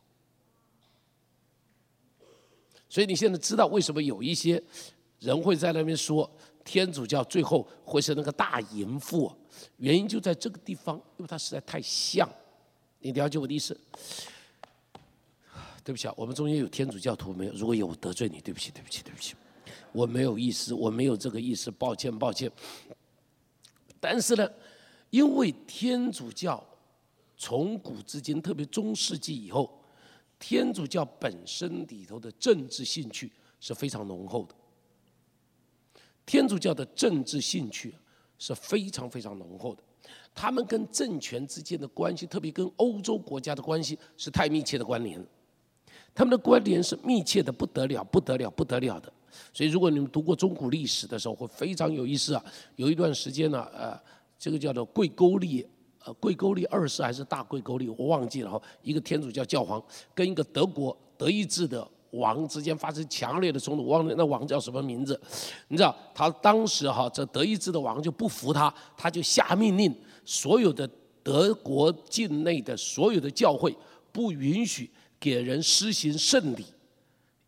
所以你现在知道为什么有一些人会在那边说天主教最后会是那个大淫妇，原因就在这个地方，因为它实在太像。你了解我的意思？对不起啊，我们中间有天主教徒没有？如果有我得罪你，对不起，对不起，对不起。我没有意思，我没有这个意思，抱歉，抱歉。但是呢，因为天主教从古至今，特别中世纪以后，天主教本身里头的政治兴趣是非常浓厚的。天主教的政治兴趣是非常非常浓厚的，他们跟政权之间的关系，特别跟欧洲国家的关系是太密切的关联，他们的关联是密切的不得了，不得了，不得了的。所以，如果你们读过中古历史的时候，会非常有意思啊。有一段时间呢，呃，这个叫做贵沟利，呃，贵沟利二世还是大贵沟利，我忘记了哈。一个天主教教皇跟一个德国德意志的王之间发生强烈的冲突，忘了那王叫什么名字？你知道，他当时哈，这德意志的王就不服他，他就下命令，所有的德国境内的所有的教会不允许给人施行圣礼，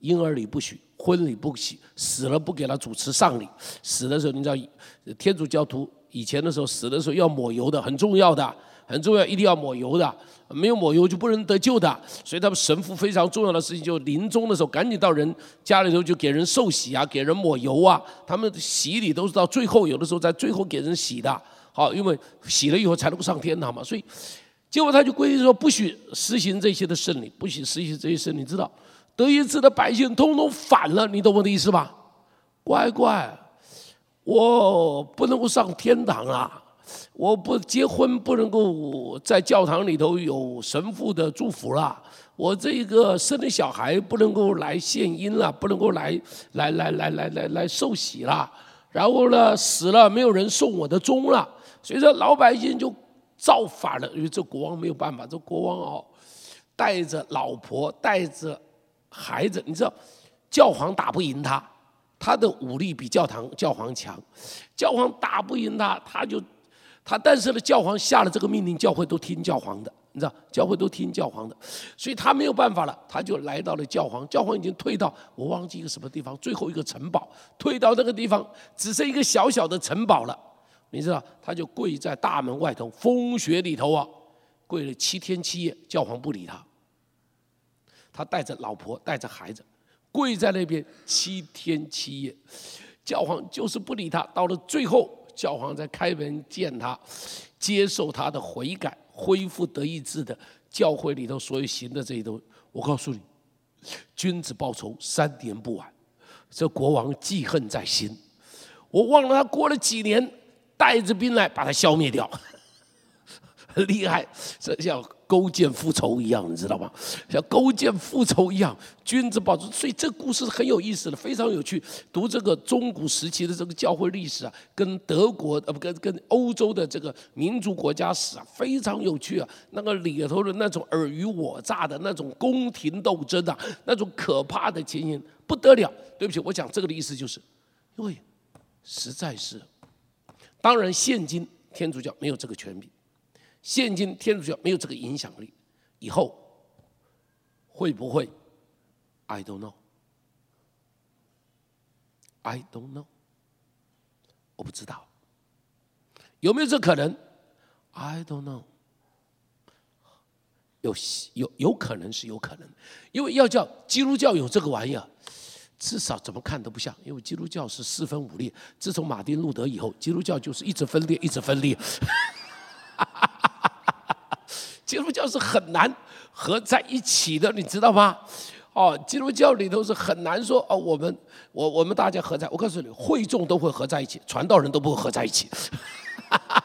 婴儿礼不许。婚礼不许，死了不给他主持丧礼。死的时候，你知道，天主教徒以前的时候死的时候要抹油的，很重要的，很重要，一定要抹油的，没有抹油就不能得救的。所以他们神父非常重要的事情，就临终的时候赶紧到人家里头就给人受洗啊，给人抹油啊。他们洗礼都是到最后，有的时候在最后给人洗的，好，因为洗了以后才能够上天堂嘛。所以，结果他就规定说，不许实行这些的圣礼，不许实行这些圣礼，知道？德意志的百姓通通反了，你懂我的意思吧？乖乖，我不能够上天堂啊！我不结婚，不能够在教堂里头有神父的祝福了。我这一个生的小孩不能够来献殷了，不能够来来来来来来来受洗了。然后呢，死了没有人送我的钟了，所以说老百姓就造反了。因为这国王没有办法，这国王哦，带着老婆，带着。孩子，你知道，教皇打不赢他，他的武力比教堂教皇强，教皇打不赢他，他就他，但是呢，教皇下了这个命令，教会都听教皇的，你知道，教会都听教皇的，所以他没有办法了，他就来到了教皇，教皇已经退到我忘记一个什么地方，最后一个城堡，退到那个地方，只剩一个小小的城堡了，你知道，他就跪在大门外头，风雪里头啊，跪了七天七夜，教皇不理他。他带着老婆，带着孩子，跪在那边七天七夜，教皇就是不理他。到了最后，教皇在开门见他，接受他的悔改，恢复德意志的教会里头所有行的这些东西。我告诉你，君子报仇，三年不晚。这国王记恨在心，我忘了他过了几年，带着兵来把他消灭掉，很厉害，这叫。勾践复仇一样，你知道吗？像勾践复仇一样，君子报仇。所以这故事很有意思的，非常有趣。读这个中古时期的这个教会历史啊，跟德国呃不跟跟欧洲的这个民族国家史啊，非常有趣啊。那个里头的那种尔虞我诈的那种宫廷斗争啊，那种可怕的情形不得了。对不起，我讲这个的意思就是，因为实在是。当然，现今天主教没有这个权柄，现今天主教没有这个影响力，以后会不会？I don't know. I don't know. 我不知道有没有这可能？I don't know. 有有有可能是有可能，因为要叫基督教有这个玩意儿，至少怎么看都不像，因为基督教是四分五裂。自从马丁路德以后，基督教就是一直分裂，一直分裂。基督教是很难合在一起的，你知道吗？哦，基督教里头是很难说哦，我们我我们大家合在，我告诉你，会众都会合在一起，传道人都不会合在一起。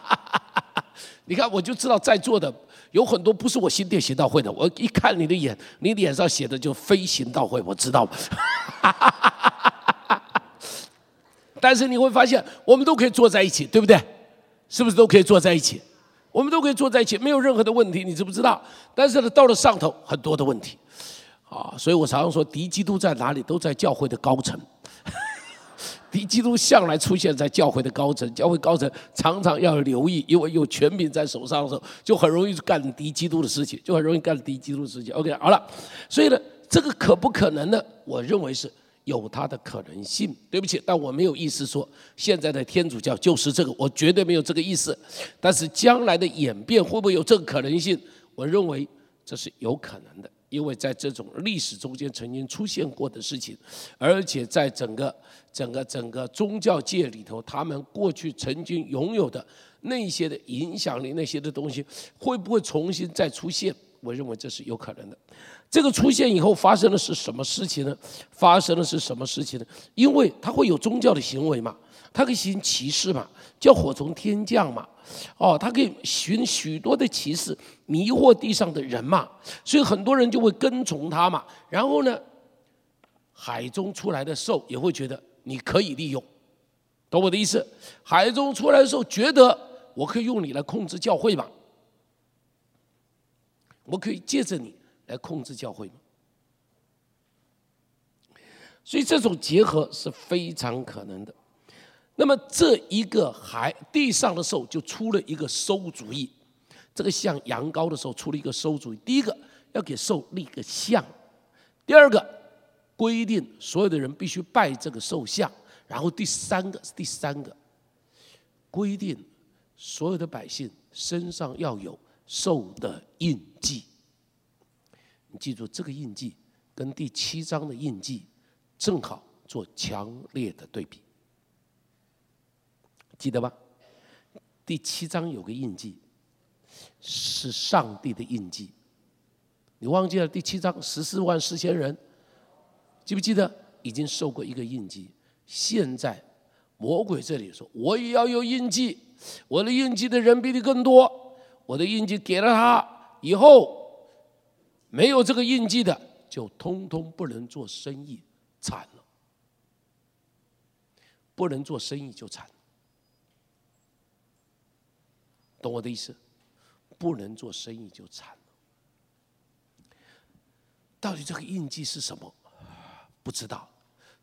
你看，我就知道在座的。有很多不是我新店行道会的，我一看你的眼，你脸上写的就非行道会，我知道。但是你会发现，我们都可以坐在一起，对不对？是不是都可以坐在一起？我们都可以坐在一起，没有任何的问题，你知不知道？但是呢，到了上头，很多的问题，啊，所以我常常说，敌基督在哪里，都在教会的高层。敌基督向来出现在教会的高层，教会高层常常要留意，因为有权柄在手上的时候，就很容易干敌基督的事情，就很容易干敌基督的事情。OK，好了，所以呢，这个可不可能呢？我认为是有它的可能性。对不起，但我没有意思说现在的天主教就是这个，我绝对没有这个意思。但是将来的演变会不会有这个可能性？我认为这是有可能的。因为在这种历史中间曾经出现过的事情，而且在整个整个整个宗教界里头，他们过去曾经拥有的那些的影响力，那些的东西，会不会重新再出现？我认为这是有可能的。这个出现以后发生的是什么事情呢？发生的是什么事情呢？因为它会有宗教的行为嘛，它可以行歧视嘛，叫火从天降嘛，哦，它可以寻许多的歧视，迷惑地上的人嘛，所以很多人就会跟从他嘛。然后呢，海中出来的兽也会觉得你可以利用，懂我的意思？海中出来的兽觉得我可以用你来控制教会嘛，我可以借着你。来控制教会所以这种结合是非常可能的。那么这一个海地上的兽就出了一个馊主意，这个像羊羔的时候出了一个馊主意。第一个要给兽立个像，第二个规定所有的人必须拜这个兽像，然后第三个是第三个规定所有的百姓身上要有兽的印记。记住这个印记跟第七章的印记正好做强烈的对比，记得吧？第七章有个印记是上帝的印记，你忘记了？第七章十四万四千人，记不记得已经受过一个印记？现在魔鬼这里说：“我也要有印记，我的印记的人比你更多，我的印记给了他以后。”没有这个印记的，就通通不能做生意，惨了。不能做生意就惨，懂我的意思？不能做生意就惨了。到底这个印记是什么？不知道，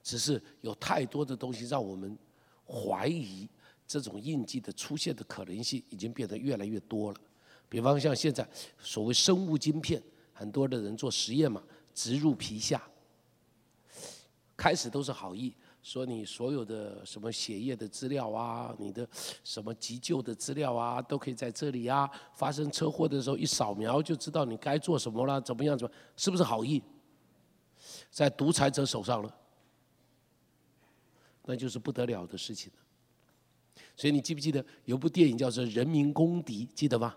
只是有太多的东西让我们怀疑这种印记的出现的可能性已经变得越来越多了。比方像现在所谓生物晶片。很多的人做实验嘛，植入皮下，开始都是好意，说你所有的什么血液的资料啊，你的什么急救的资料啊，都可以在这里啊。发生车祸的时候一扫描就知道你该做什么了，怎么样？怎么？是不是好意？在独裁者手上了，那就是不得了的事情了。所以你记不记得有部电影叫做《人民公敌》，记得吗？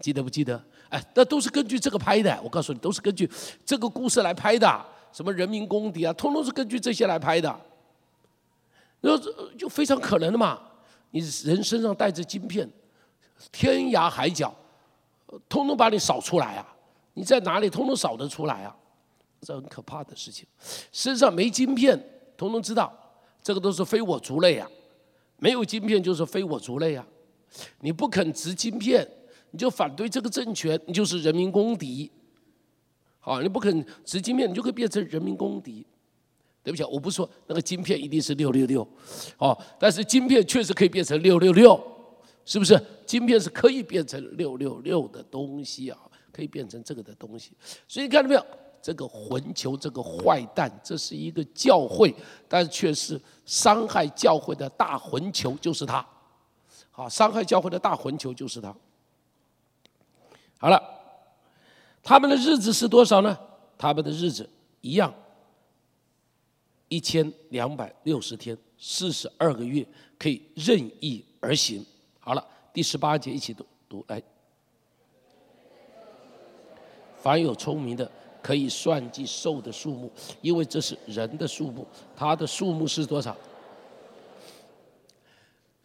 记得不记得？哎，那都是根据这个拍的。我告诉你，都是根据这个故事来拍的。什么人民公敌啊，通通是根据这些来拍的。那就非常可能的嘛。你人身上带着晶片，天涯海角，通通把你扫出来啊！你在哪里，通通扫得出来啊！这很可怕的事情。身上没晶片，通通知道，这个都是非我族类啊。没有晶片就是非我族类啊。你不肯植晶片。你就反对这个政权，你就是人民公敌。好，你不肯执金面，你就会变成人民公敌。对不起，我不说那个晶片一定是六六六，哦，但是晶片确实可以变成六六六，是不是？晶片是可以变成六六六的东西啊，可以变成这个的东西。所以你看到没有？这个混球，这个坏蛋，这是一个教会，但是却是伤害教会的大混球，就是他。好，伤害教会的大混球就是他。好了，他们的日子是多少呢？他们的日子一样。一千两百六十天，四十二个月，可以任意而行。好了，第十八节一起读读来。凡有聪明的，可以算计兽的数目，因为这是人的数目。它的数目是多少？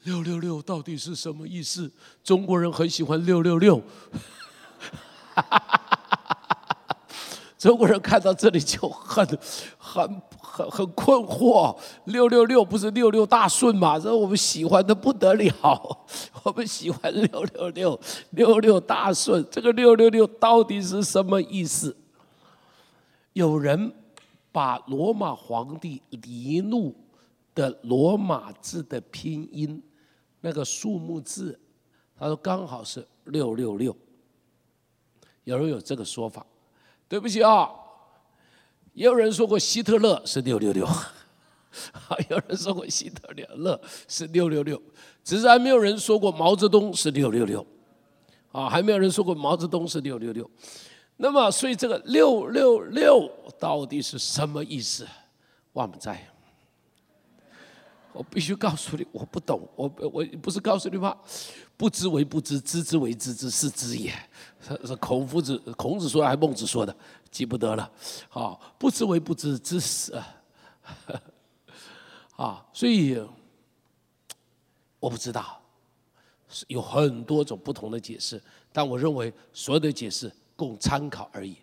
六六六到底是什么意思？中国人很喜欢六六六。中国人看到这里就很、很、很、很困惑。六六六不是六六大顺吗？这我们喜欢的不得了，我们喜欢六六六，六六大顺。这个六六六到底是什么意思？有人把罗马皇帝尼禄的罗马字的拼音那个数目字，他说刚好是六六六。有人有这个说法。对不起啊，也有人说过希特勒是六六六，有人说过希特勒是六六六，只是还没有人说过毛泽东是六六六，啊，还没有人说过毛泽东是六六六。那么，所以这个六六六到底是什么意思？万不在。我必须告诉你，我不懂，我我不是告诉你吗？不知为不知，知之为知之，是知也。是孔夫子，孔子说还是孟子说的？记不得了。好，不知为不知，知死。啊，所以我不知道，有很多种不同的解释，但我认为所有的解释供参考而已。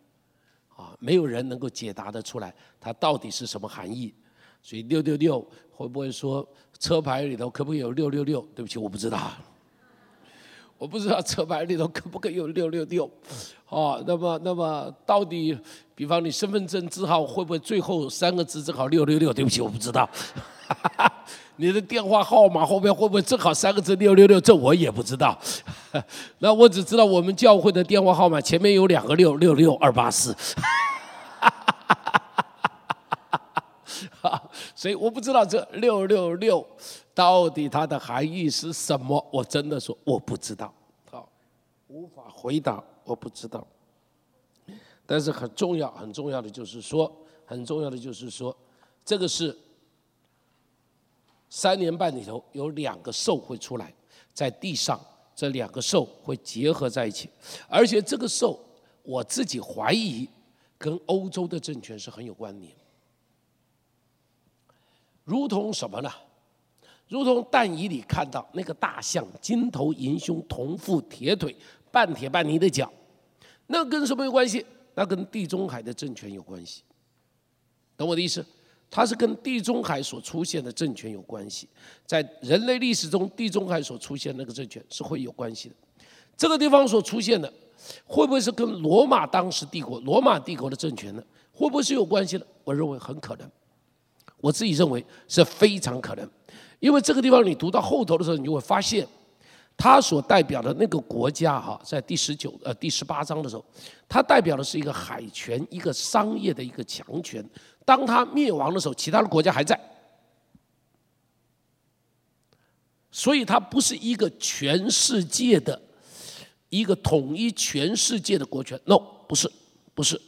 啊，没有人能够解答得出来，它到底是什么含义。所以六六六会不会说车牌里头可不可以有六六六？对不起，我不知道。我不知道车牌里头可不可以有六六六，哦，那么那么到底，比方你身份证字号会不会最后三个字正好六六六？对不起，我不知道。你的电话号码后面会不会正好三个字六六六？这我也不知道。那我只知道我们教会的电话号码前面有两个六六六二八四。所以我不知道这六六六。到底它的含义是什么？我真的说我不知道，好，无法回答，我不知道。但是很重要，很重要的就是说，很重要的就是说，这个是三年半里头有两个兽会出来，在地上，这两个兽会结合在一起，而且这个兽，我自己怀疑跟欧洲的政权是很有关联，如同什么呢？如同但以里看到那个大象，金头银胸，铜腹铁腿，半铁半泥的脚，那跟什么有关系？那跟地中海的政权有关系。懂我的意思？它是跟地中海所出现的政权有关系。在人类历史中，地中海所出现那个政权是会有关系的。这个地方所出现的，会不会是跟罗马当时帝国、罗马帝国的政权呢？会不会是有关系的？我认为很可能。我自己认为是非常可能。因为这个地方，你读到后头的时候，你就会发现，它所代表的那个国家哈，在第十九呃第十八章的时候，它代表的是一个海权、一个商业的一个强权。当它灭亡的时候，其他的国家还在，所以它不是一个全世界的一个统一全世界的国权。No，不是，不是。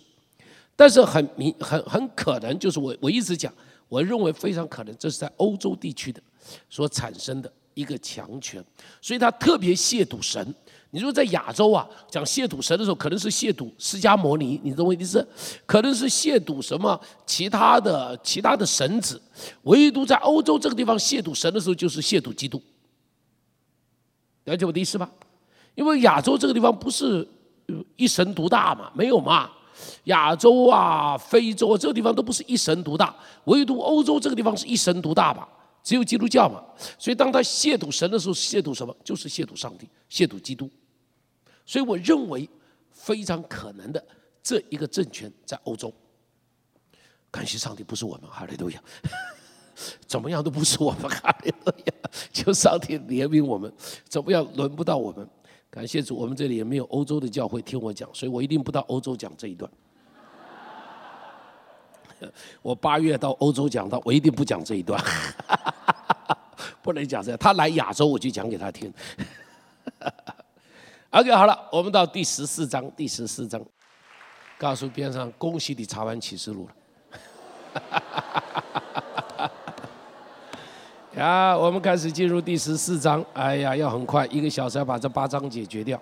但是很明很很可能，就是我我一直讲，我认为非常可能，这是在欧洲地区的。所产生的一个强权，所以他特别亵渎神。你说在亚洲啊，讲亵渎神的时候，可能是亵渎释迦摩尼，你懂我意思？可能是亵渎什么其他的其他的神子。唯独在欧洲这个地方亵渎神的时候，就是亵渎基督。了解我的意思吧？因为亚洲这个地方不是一神独大嘛，没有嘛。亚洲啊、非洲啊这个地方都不是一神独大，唯独欧洲这个地方是一神独大吧。只有基督教嘛，所以当他亵渎神的时候，亵渎什么？就是亵渎上帝，亵渎基督。所以我认为非常可能的这一个政权在欧洲。感谢上帝不是我们，哈利路亚。怎么样都不是我们，哈利路亚。求上帝怜悯我们，怎么样轮不到我们。感谢主，我们这里也没有欧洲的教会听我讲，所以我一定不到欧洲讲这一段。我八月到欧洲讲到，我一定不讲这一段，不能讲这。他来亚洲，我就讲给他听。OK，好了，我们到第十四章，第十四章，告诉边上，恭喜你查完启示录了。呀，我们开始进入第十四章。哎呀，要很快，一个小时要把这八章解决掉。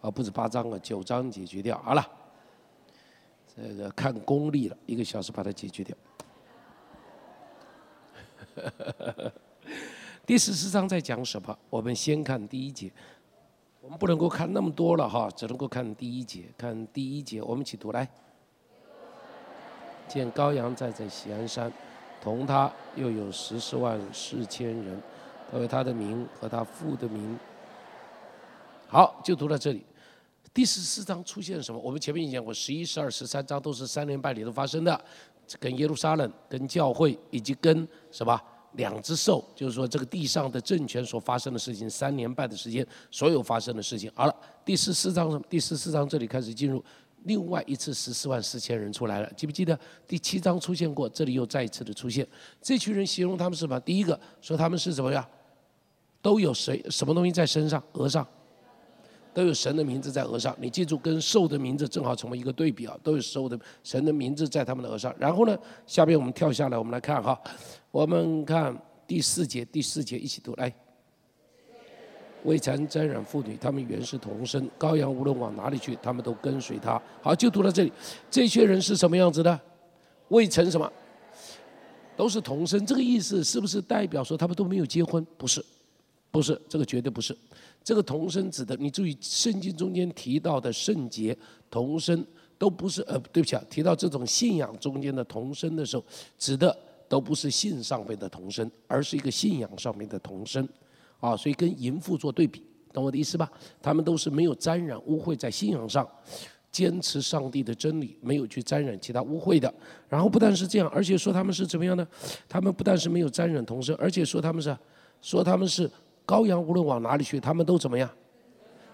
啊，不止八章啊，九章解决掉。好了，这个看功力了，一个小时把它解决掉。第十四章在讲什么？我们先看第一节。我们不能够看那么多了哈，只能够看第一节。看第一节，我们一起读来。见羔羊站在喜安山。同他又有十四万四千人，都有他的名和他父的名。好，就读到这里。第十四章出现什么？我们前面已经讲过，十一、十二、十三章都是三年半里头发生的，跟耶路撒冷、跟教会以及跟什么两只兽，就是说这个地上的政权所发生的事情，三年半的时间所有发生的事情。好了，第十四章？第十四章这里开始进入。另外一次十四万四千人出来了，记不记得第七章出现过？这里又再一次的出现。这群人形容他们是什么？第一个说他们是怎么样？都有谁什么东西在身上？额上都有神的名字在额上。你记住，跟兽的名字正好成为一个对比啊，都有兽的神的名字在他们的额上。然后呢，下边我们跳下来，我们来看哈，我们看第四节，第四节一起读来。未曾沾染妇女，他们原是同生。羔羊无论往哪里去，他们都跟随他。好，就读到这里。这些人是什么样子的？未曾什么？都是同生。这个意思是不是代表说他们都没有结婚？不是，不是，这个绝对不是。这个同生指的，你注意圣经中间提到的圣洁同生，都不是呃，对不起啊，提到这种信仰中间的同生的时候，指的都不是性上面的同生，而是一个信仰上面的同生。啊，所以跟淫妇做对比，懂我的意思吧？他们都是没有沾染污秽，在信仰上坚持上帝的真理，没有去沾染其他污秽的。然后不但是这样，而且说他们是怎么样呢？他们不但是没有沾染同生，而且说他们是说他们是羔羊，无论往哪里去，他们都怎么样？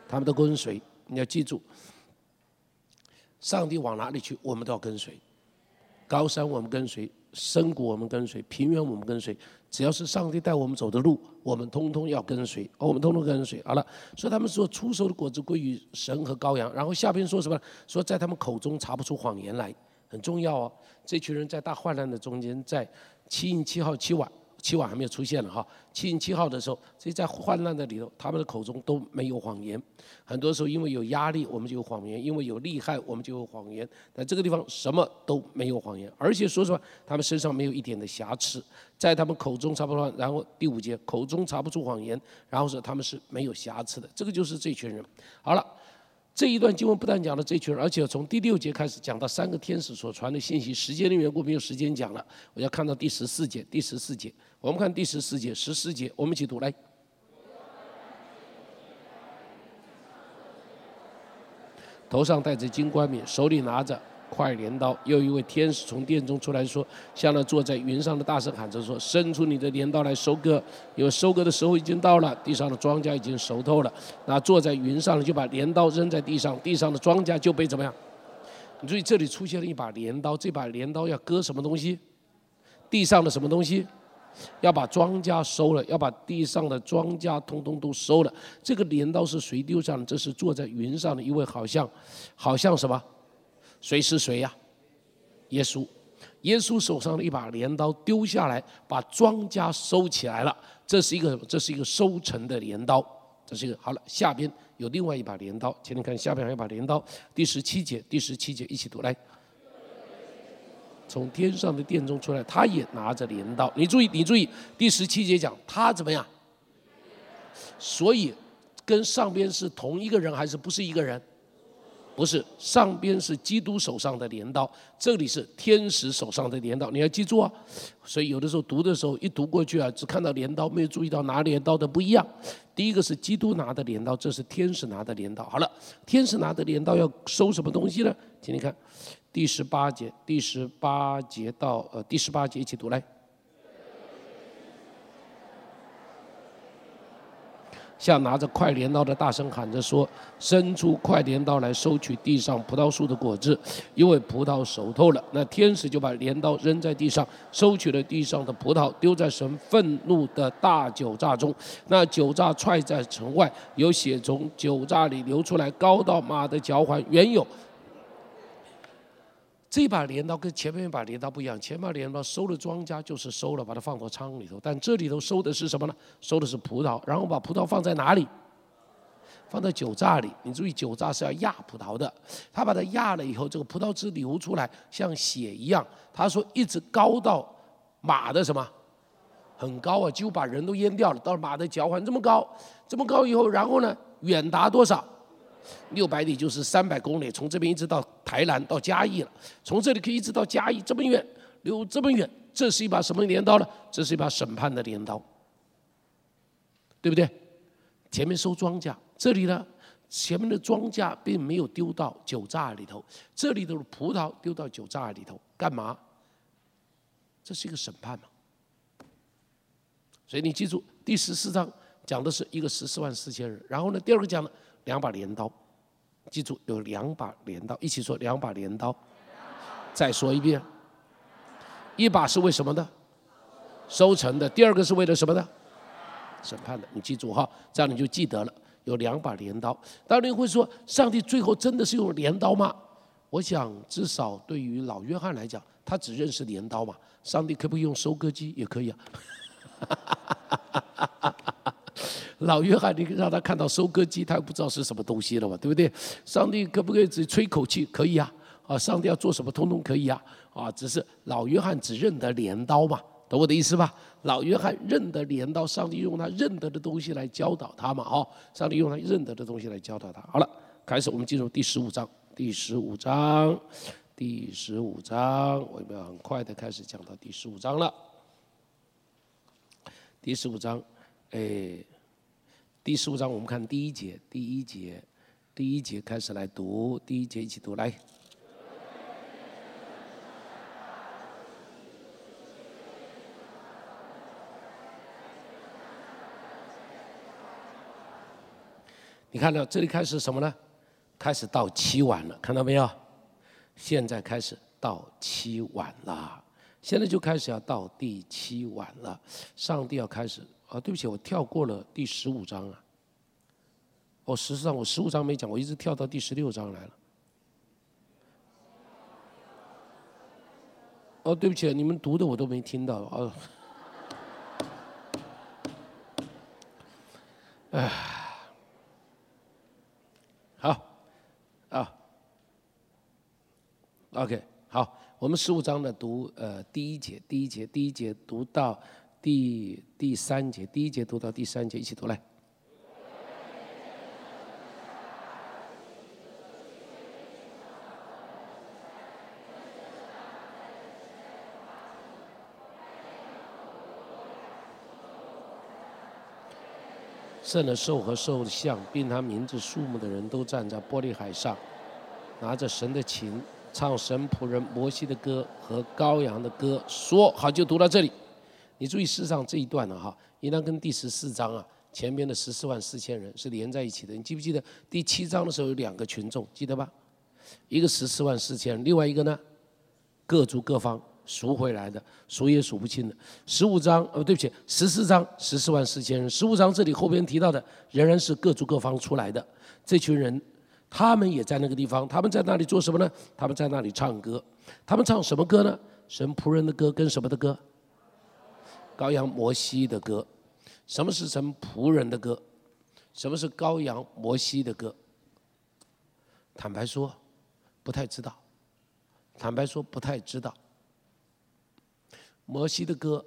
他们都跟随。你要记住，上帝往哪里去，我们都要跟随。高山我们跟随。深谷我们跟随，平原我们跟随，只要是上帝带我们走的路，我们通通要跟随，我们通通跟随。好了，所以他们说出手的果子归于神和羔羊。然后下边说什么？说在他们口中查不出谎言来，很重要哦。这群人在大患难的中间，在七月七号七晚。七晚还没有出现了哈，七零七号的时候，所以在患难的里头，他们的口中都没有谎言。很多时候因为有压力，我们就有谎言；因为有利害，我们就有谎言。在这个地方什么都没有谎言，而且说实话，他们身上没有一点的瑕疵，在他们口中查不出。然后第五节，口中查不出谎言，然后说他们是没有瑕疵的。这个就是这群人。好了。这一段经文不但讲了这群人，而且从第六节开始讲到三个天使所传的信息。时间的缘故，没有时间讲了。我要看到第十四节，第十四节，我们看第十四节，十四节，我们一起读来。头上戴着金冠冕，手里拿着。快镰刀，又一位天使从殿中出来说：“向那坐在云上的大声喊着说：伸出你的镰刀来收割，因为收割的时候已经到了，地上的庄稼已经熟透了。那坐在云上的就把镰刀扔在地上，地上的庄稼就被怎么样？你注意，这里出现了一把镰刀，这把镰刀要割什么东西？地上的什么东西？要把庄稼收了，要把地上的庄稼通通都收了。这个镰刀是谁丢上的？这是坐在云上的一位，好像，好像什么？”谁是谁呀？耶稣，耶稣手上的一把镰刀丢下来，把庄稼收起来了。这是一个，这是一个收成的镰刀。这是一个好了，下边有另外一把镰刀，请你看下边还有一把镰刀。第十七节，第十七节一起读来。从天上的殿中出来，他也拿着镰刀。你注意，你注意，第十七节讲他怎么样？所以跟上边是同一个人还是不是一个人？不是，上边是基督手上的镰刀，这里是天使手上的镰刀，你要记住啊。所以有的时候读的时候，一读过去啊，只看到镰刀，没有注意到拿镰刀的不一样。第一个是基督拿的镰刀，这是天使拿的镰刀。好了，天使拿的镰刀要收什么东西呢？请你看，第十八节，第十八节到呃第十八节一起读来。像拿着快镰刀的大声喊着说：“伸出快镰刀来收取地上葡萄树的果子，因为葡萄熟透了。”那天使就把镰刀扔在地上，收取了地上的葡萄，丢在神愤怒的大酒榨中。那酒榨踹在城外，有血从酒榨里流出来，高到马的脚踝。原有。这把镰刀跟前面一把镰刀不一样，前面镰刀收了庄稼就是收了，把它放到仓里头。但这里头收的是什么呢？收的是葡萄，然后把葡萄放在哪里？放在酒榨里。你注意，酒榨是要压葡萄的。他把它压了以后，这个葡萄汁流出来，像血一样。他说一直高到马的什么？很高啊，几乎把人都淹掉了。到马的脚踝这么高，这么高以后，然后呢，远达多少？六百里就是三百公里，从这边一直到台南到嘉义了。从这里可以一直到嘉义，这么远，流这么远，这是一把什么镰刀呢？这是一把审判的镰刀，对不对？前面收庄稼，这里呢，前面的庄稼并没有丢到酒榨里头，这里的葡萄丢到酒榨里头，干嘛？这是一个审判嘛。所以你记住，第十四章讲的是一个十四万四千人，然后呢，第二个讲的。两把镰刀，记住有两把镰刀，一起说两把镰刀。再说一遍，一把是为什么的？收成的。第二个是为了什么的？审判的。你记住哈，这样你就记得了。有两把镰刀。当然你会说，上帝最后真的是用镰刀吗？我想，至少对于老约翰来讲，他只认识镰刀嘛。上帝可不可以用收割机？也可以啊。老约翰，你让他看到收割机，他又不知道是什么东西了嘛，对不对？上帝可不可以只吹口气？可以啊，啊，上帝要做什么，通通可以啊，啊，只是老约翰只认得镰刀嘛，懂我的意思吧？老约翰认得镰刀，上帝用他认得的东西来教导他嘛，哦，上帝用他认得的东西来教导他。好了，开始，我们进入第十五章，第十五章，第十五章，我们要很快的开始讲到第十五章了。第十五章，哎。第十五章，我们看第一节，第一节，第一节开始来读，第一节一起读来。你看到这里开始什么呢？开始到七晚了，看到没有？现在开始到七晚了，现在就开始要到第七晚了。上帝要开始。啊，对不起，我跳过了第十五章啊。哦，实际上我十五章没讲，我一直跳到第十六章来了。哦，对不起，你们读的我都没听到啊。哎，好，啊，OK，好，我们十五章的读呃第一节，第一节，第一节读到。第第三节，第一节读到第三节，一起读来。圣的兽和兽的像，并他名字数目的人都站在玻璃海上，拿着神的琴，唱神仆人摩西的歌和羔羊的歌，说好就读到这里。你注意，事实上这一段呢，哈，应当跟第十四章啊前边的十四万四千人是连在一起的。你记不记得第七章的时候有两个群众，记得吧？一个十四万四千人，另外一个呢，各族各方赎回来的，数也数不清的。十五章，哦，对不起，十四章十四万四千人。十五章这里后边提到的仍然是各族各方出来的这群人，他们也在那个地方，他们在那里做什么呢？他们在那里唱歌，他们唱什么歌呢？神仆人的歌跟什么的歌？羔羊摩西的歌，什么是神仆人的歌？什么是羔羊摩西的歌？坦白说，不太知道。坦白说，不太知道。摩西的歌，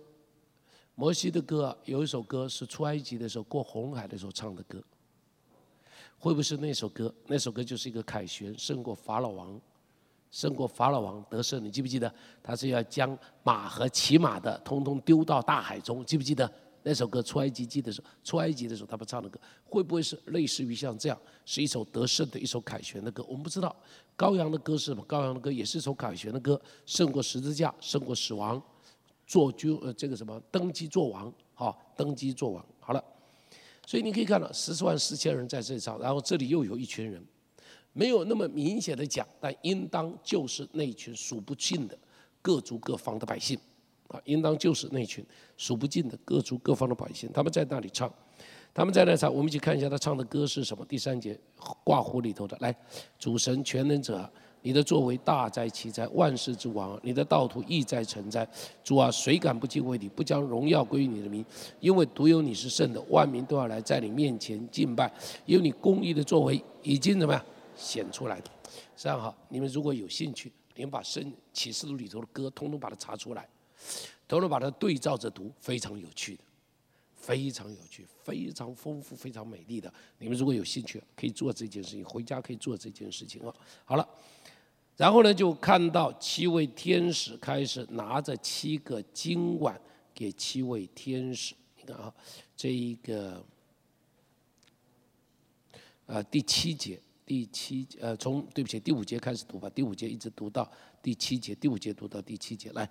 摩西的歌有一首歌是出埃及的时候过红海的时候唱的歌。会不会是那首歌？那首歌就是一个凯旋，胜过法老王。胜过法老王得胜，你记不记得？他是要将马和骑马的通通丢到大海中，记不记得？那首歌出埃及记的时候，出埃及的时候他们唱的歌，会不会是类似于像这样，是一首得胜的一首凯旋的歌？我们不知道。羔羊的歌是什么？羔羊的歌也是一首凯旋的歌，胜过十字架，胜过死亡，做君呃这个什么登基做王，哈，登基做王。好了，所以你可以看到十四万四千人在这里唱，然后这里又有一群人。没有那么明显的讲，但应当就是那群数不尽的各族各方的百姓，啊，应当就是那群数不尽的各族各方的百姓，他们在那里唱，他们在那唱，我们一起看一下他唱的歌是什么。第三节挂壶里头的，来，主神全能者，你的作为大哉奇哉，万事之王，你的道途意在成哉。主啊，谁敢不敬畏你，不将荣耀归于你的名？因为独有你是圣的，万民都要来在你面前敬拜，因为你公义的作为已经怎么样？显出来的，这样哈，你们如果有兴趣，你们把《圣启示录》里头的歌通通把它查出来，通通把它对照着读，非常有趣的，非常有趣，非常丰富，非常美丽的。你们如果有兴趣，可以做这件事情，回家可以做这件事情啊。好了，然后呢，就看到七位天使开始拿着七个金碗给七位天使。你看啊，这一个，呃，第七节。第七呃，从对不起，第五节开始读吧。第五节一直读到第七节，第五节读到第七节，来。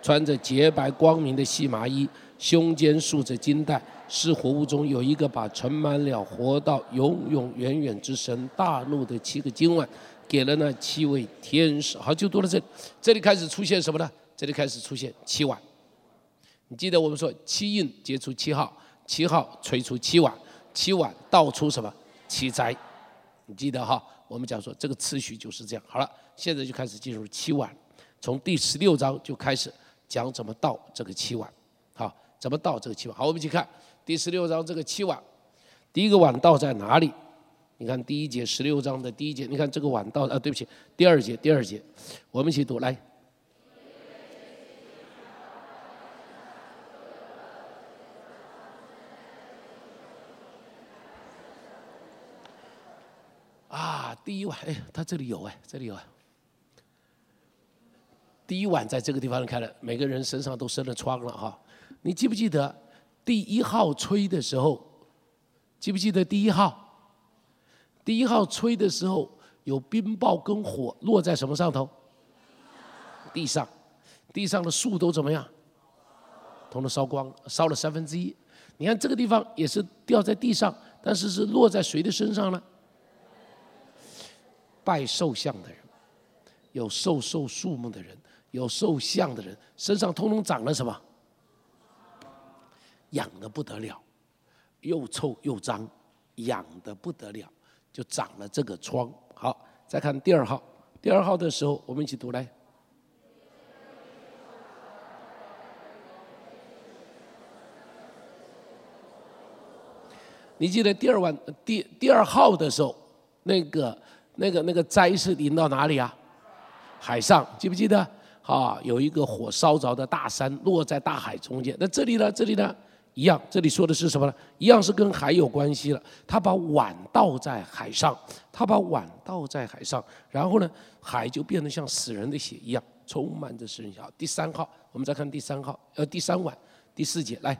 穿着洁白光明的细麻衣，胸间束着金带，是活物中有一个把盛满了活到永永远远之神大怒的七个金碗，给了那七位天使。好，就读到这里。这里开始出现什么呢？这里开始出现七碗。你记得我们说七印结出七号，七号吹出七碗，七碗倒出什么？七灾。你记得哈？我们讲说这个次序就是这样。好了，现在就开始进入七碗，从第十六章就开始讲怎么倒这个七碗。好，怎么倒这个七碗？好，我们一起看第十六章这个七碗，第一个碗倒在哪里？你看第一节十六章的第一节，你看这个碗倒啊，对不起，第二节第二节，我们一起读来。第一碗，哎，他这里有哎，这里有。第一碗在这个地方开了，每个人身上都生了疮了哈。你记不记得第一号吹的时候？记不记得第一号？第一号吹的时候，有冰雹跟火落在什么上头？地上，地上的树都怎么样？通通烧光，烧了三分之一。你看这个地方也是掉在地上，但是是落在谁的身上呢？拜兽像的人，有兽兽树木的人，有兽像的人，身上通通长了什么？痒的不得了，又臭又脏，痒的不得了，就长了这个疮。好，再看第二号，第二号的时候，我们一起读来。你记得第二晚第第二号的时候，那个。那个那个灾是临到哪里啊？海上，记不记得？啊，有一个火烧着的大山落在大海中间。那这里呢？这里呢？一样，这里说的是什么呢？一样是跟海有关系了。他把碗倒在海上，他把碗倒在海上，然后呢，海就变得像死人的血一样，充满着死人血。第三号，我们再看第三号，呃，第三碗，第四节，来。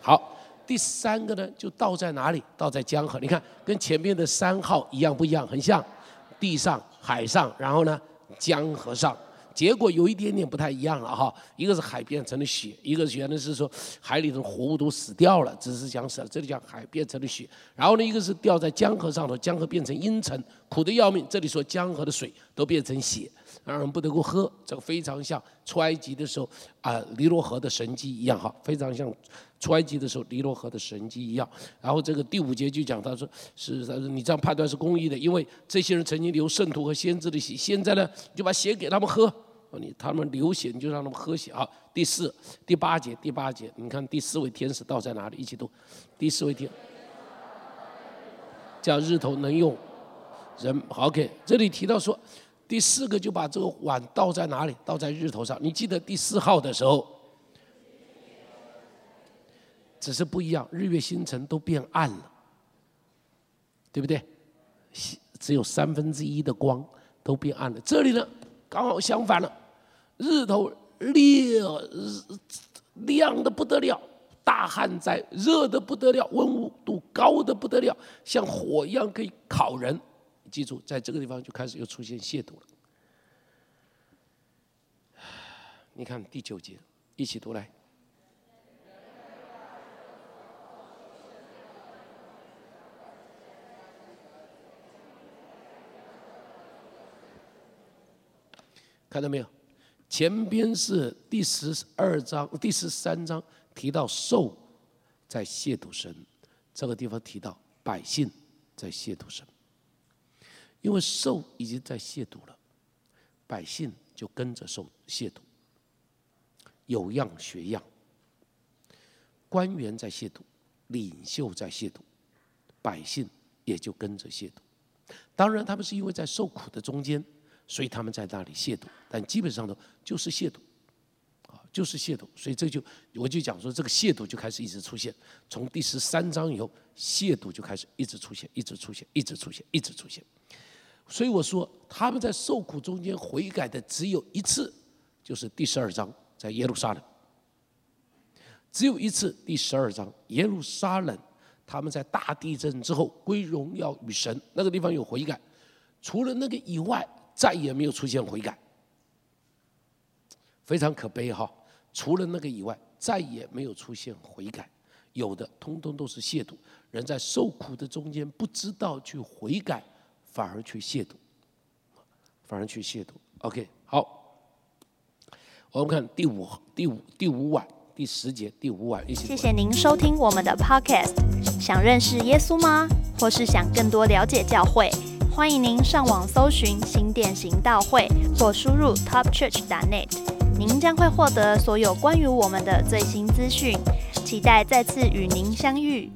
好。第三个呢，就倒在哪里？倒在江河。你看，跟前面的三号一样不一样？很像，地上、海上，然后呢，江河上。结果有一点点不太一样了哈。一个是海变成了血，一个是原来是说海里的活物都死掉了，只是讲死了。这里讲海变成了血。然后呢，一个是掉在江河上头，江河变成阴沉，苦的要命。这里说江河的水都变成血，让人不得不喝。这个非常像出埃及的时候啊，尼罗河的神迹一样哈，非常像。出埃及的时候，尼罗河的神迹一样。然后这个第五节就讲，他说是他说你这样判断是公义的，因为这些人曾经流圣徒和先知的血，现在呢就把血给他们喝。你他们流血，你就让他们喝血啊。第四、第八节，第八节，你看第四位天使到在哪里？一起读。第四位天，叫日头能用人。OK，这里提到说，第四个就把这个碗倒在哪里？倒在日头上。你记得第四号的时候。只是不一样，日月星辰都变暗了，对不对？只有三分之一的光都变暗了。这里呢，刚好相反了，日头烈亮的不得了，大旱灾，热的不得了，温度高的不得了，像火一样可以烤人。记住，在这个地方就开始又出现亵渎了。你看第九节，一起读来。看到没有？前边是第十二章、第十三章提到兽在亵渎神，这个地方提到百姓在亵渎神，因为兽已经在亵渎了，百姓就跟着受亵渎，有样学样，官员在亵渎，领袖在亵渎，百姓也就跟着亵渎。当然，他们是因为在受苦的中间。所以他们在那里亵渎，但基本上呢就是亵渎，啊，就是亵渎。所以这就我就讲说，这个亵渎就开始一直出现，从第十三章以后，亵渎就开始一直出现，一直出现，一直出现，一直出现。所以我说他们在受苦中间悔改的只有一次，就是第十二章在耶路撒冷，只有一次第十二章耶路撒冷，他们在大地震之后归荣耀与神，那个地方有悔改，除了那个以外。再也没有出现悔改，非常可悲哈！除了那个以外，再也没有出现悔改，有的通通都是亵渎。人在受苦的中间，不知道去悔改，反而去亵渎，反而去亵渎。OK，好，我们看第五、第五、第五晚、第十节、第五晚一起。谢谢您收听我们的 Podcast。想认识耶稣吗？或是想更多了解教会？欢迎您上网搜寻新店行道会，或输入 topchurch.net，您将会获得所有关于我们的最新资讯。期待再次与您相遇。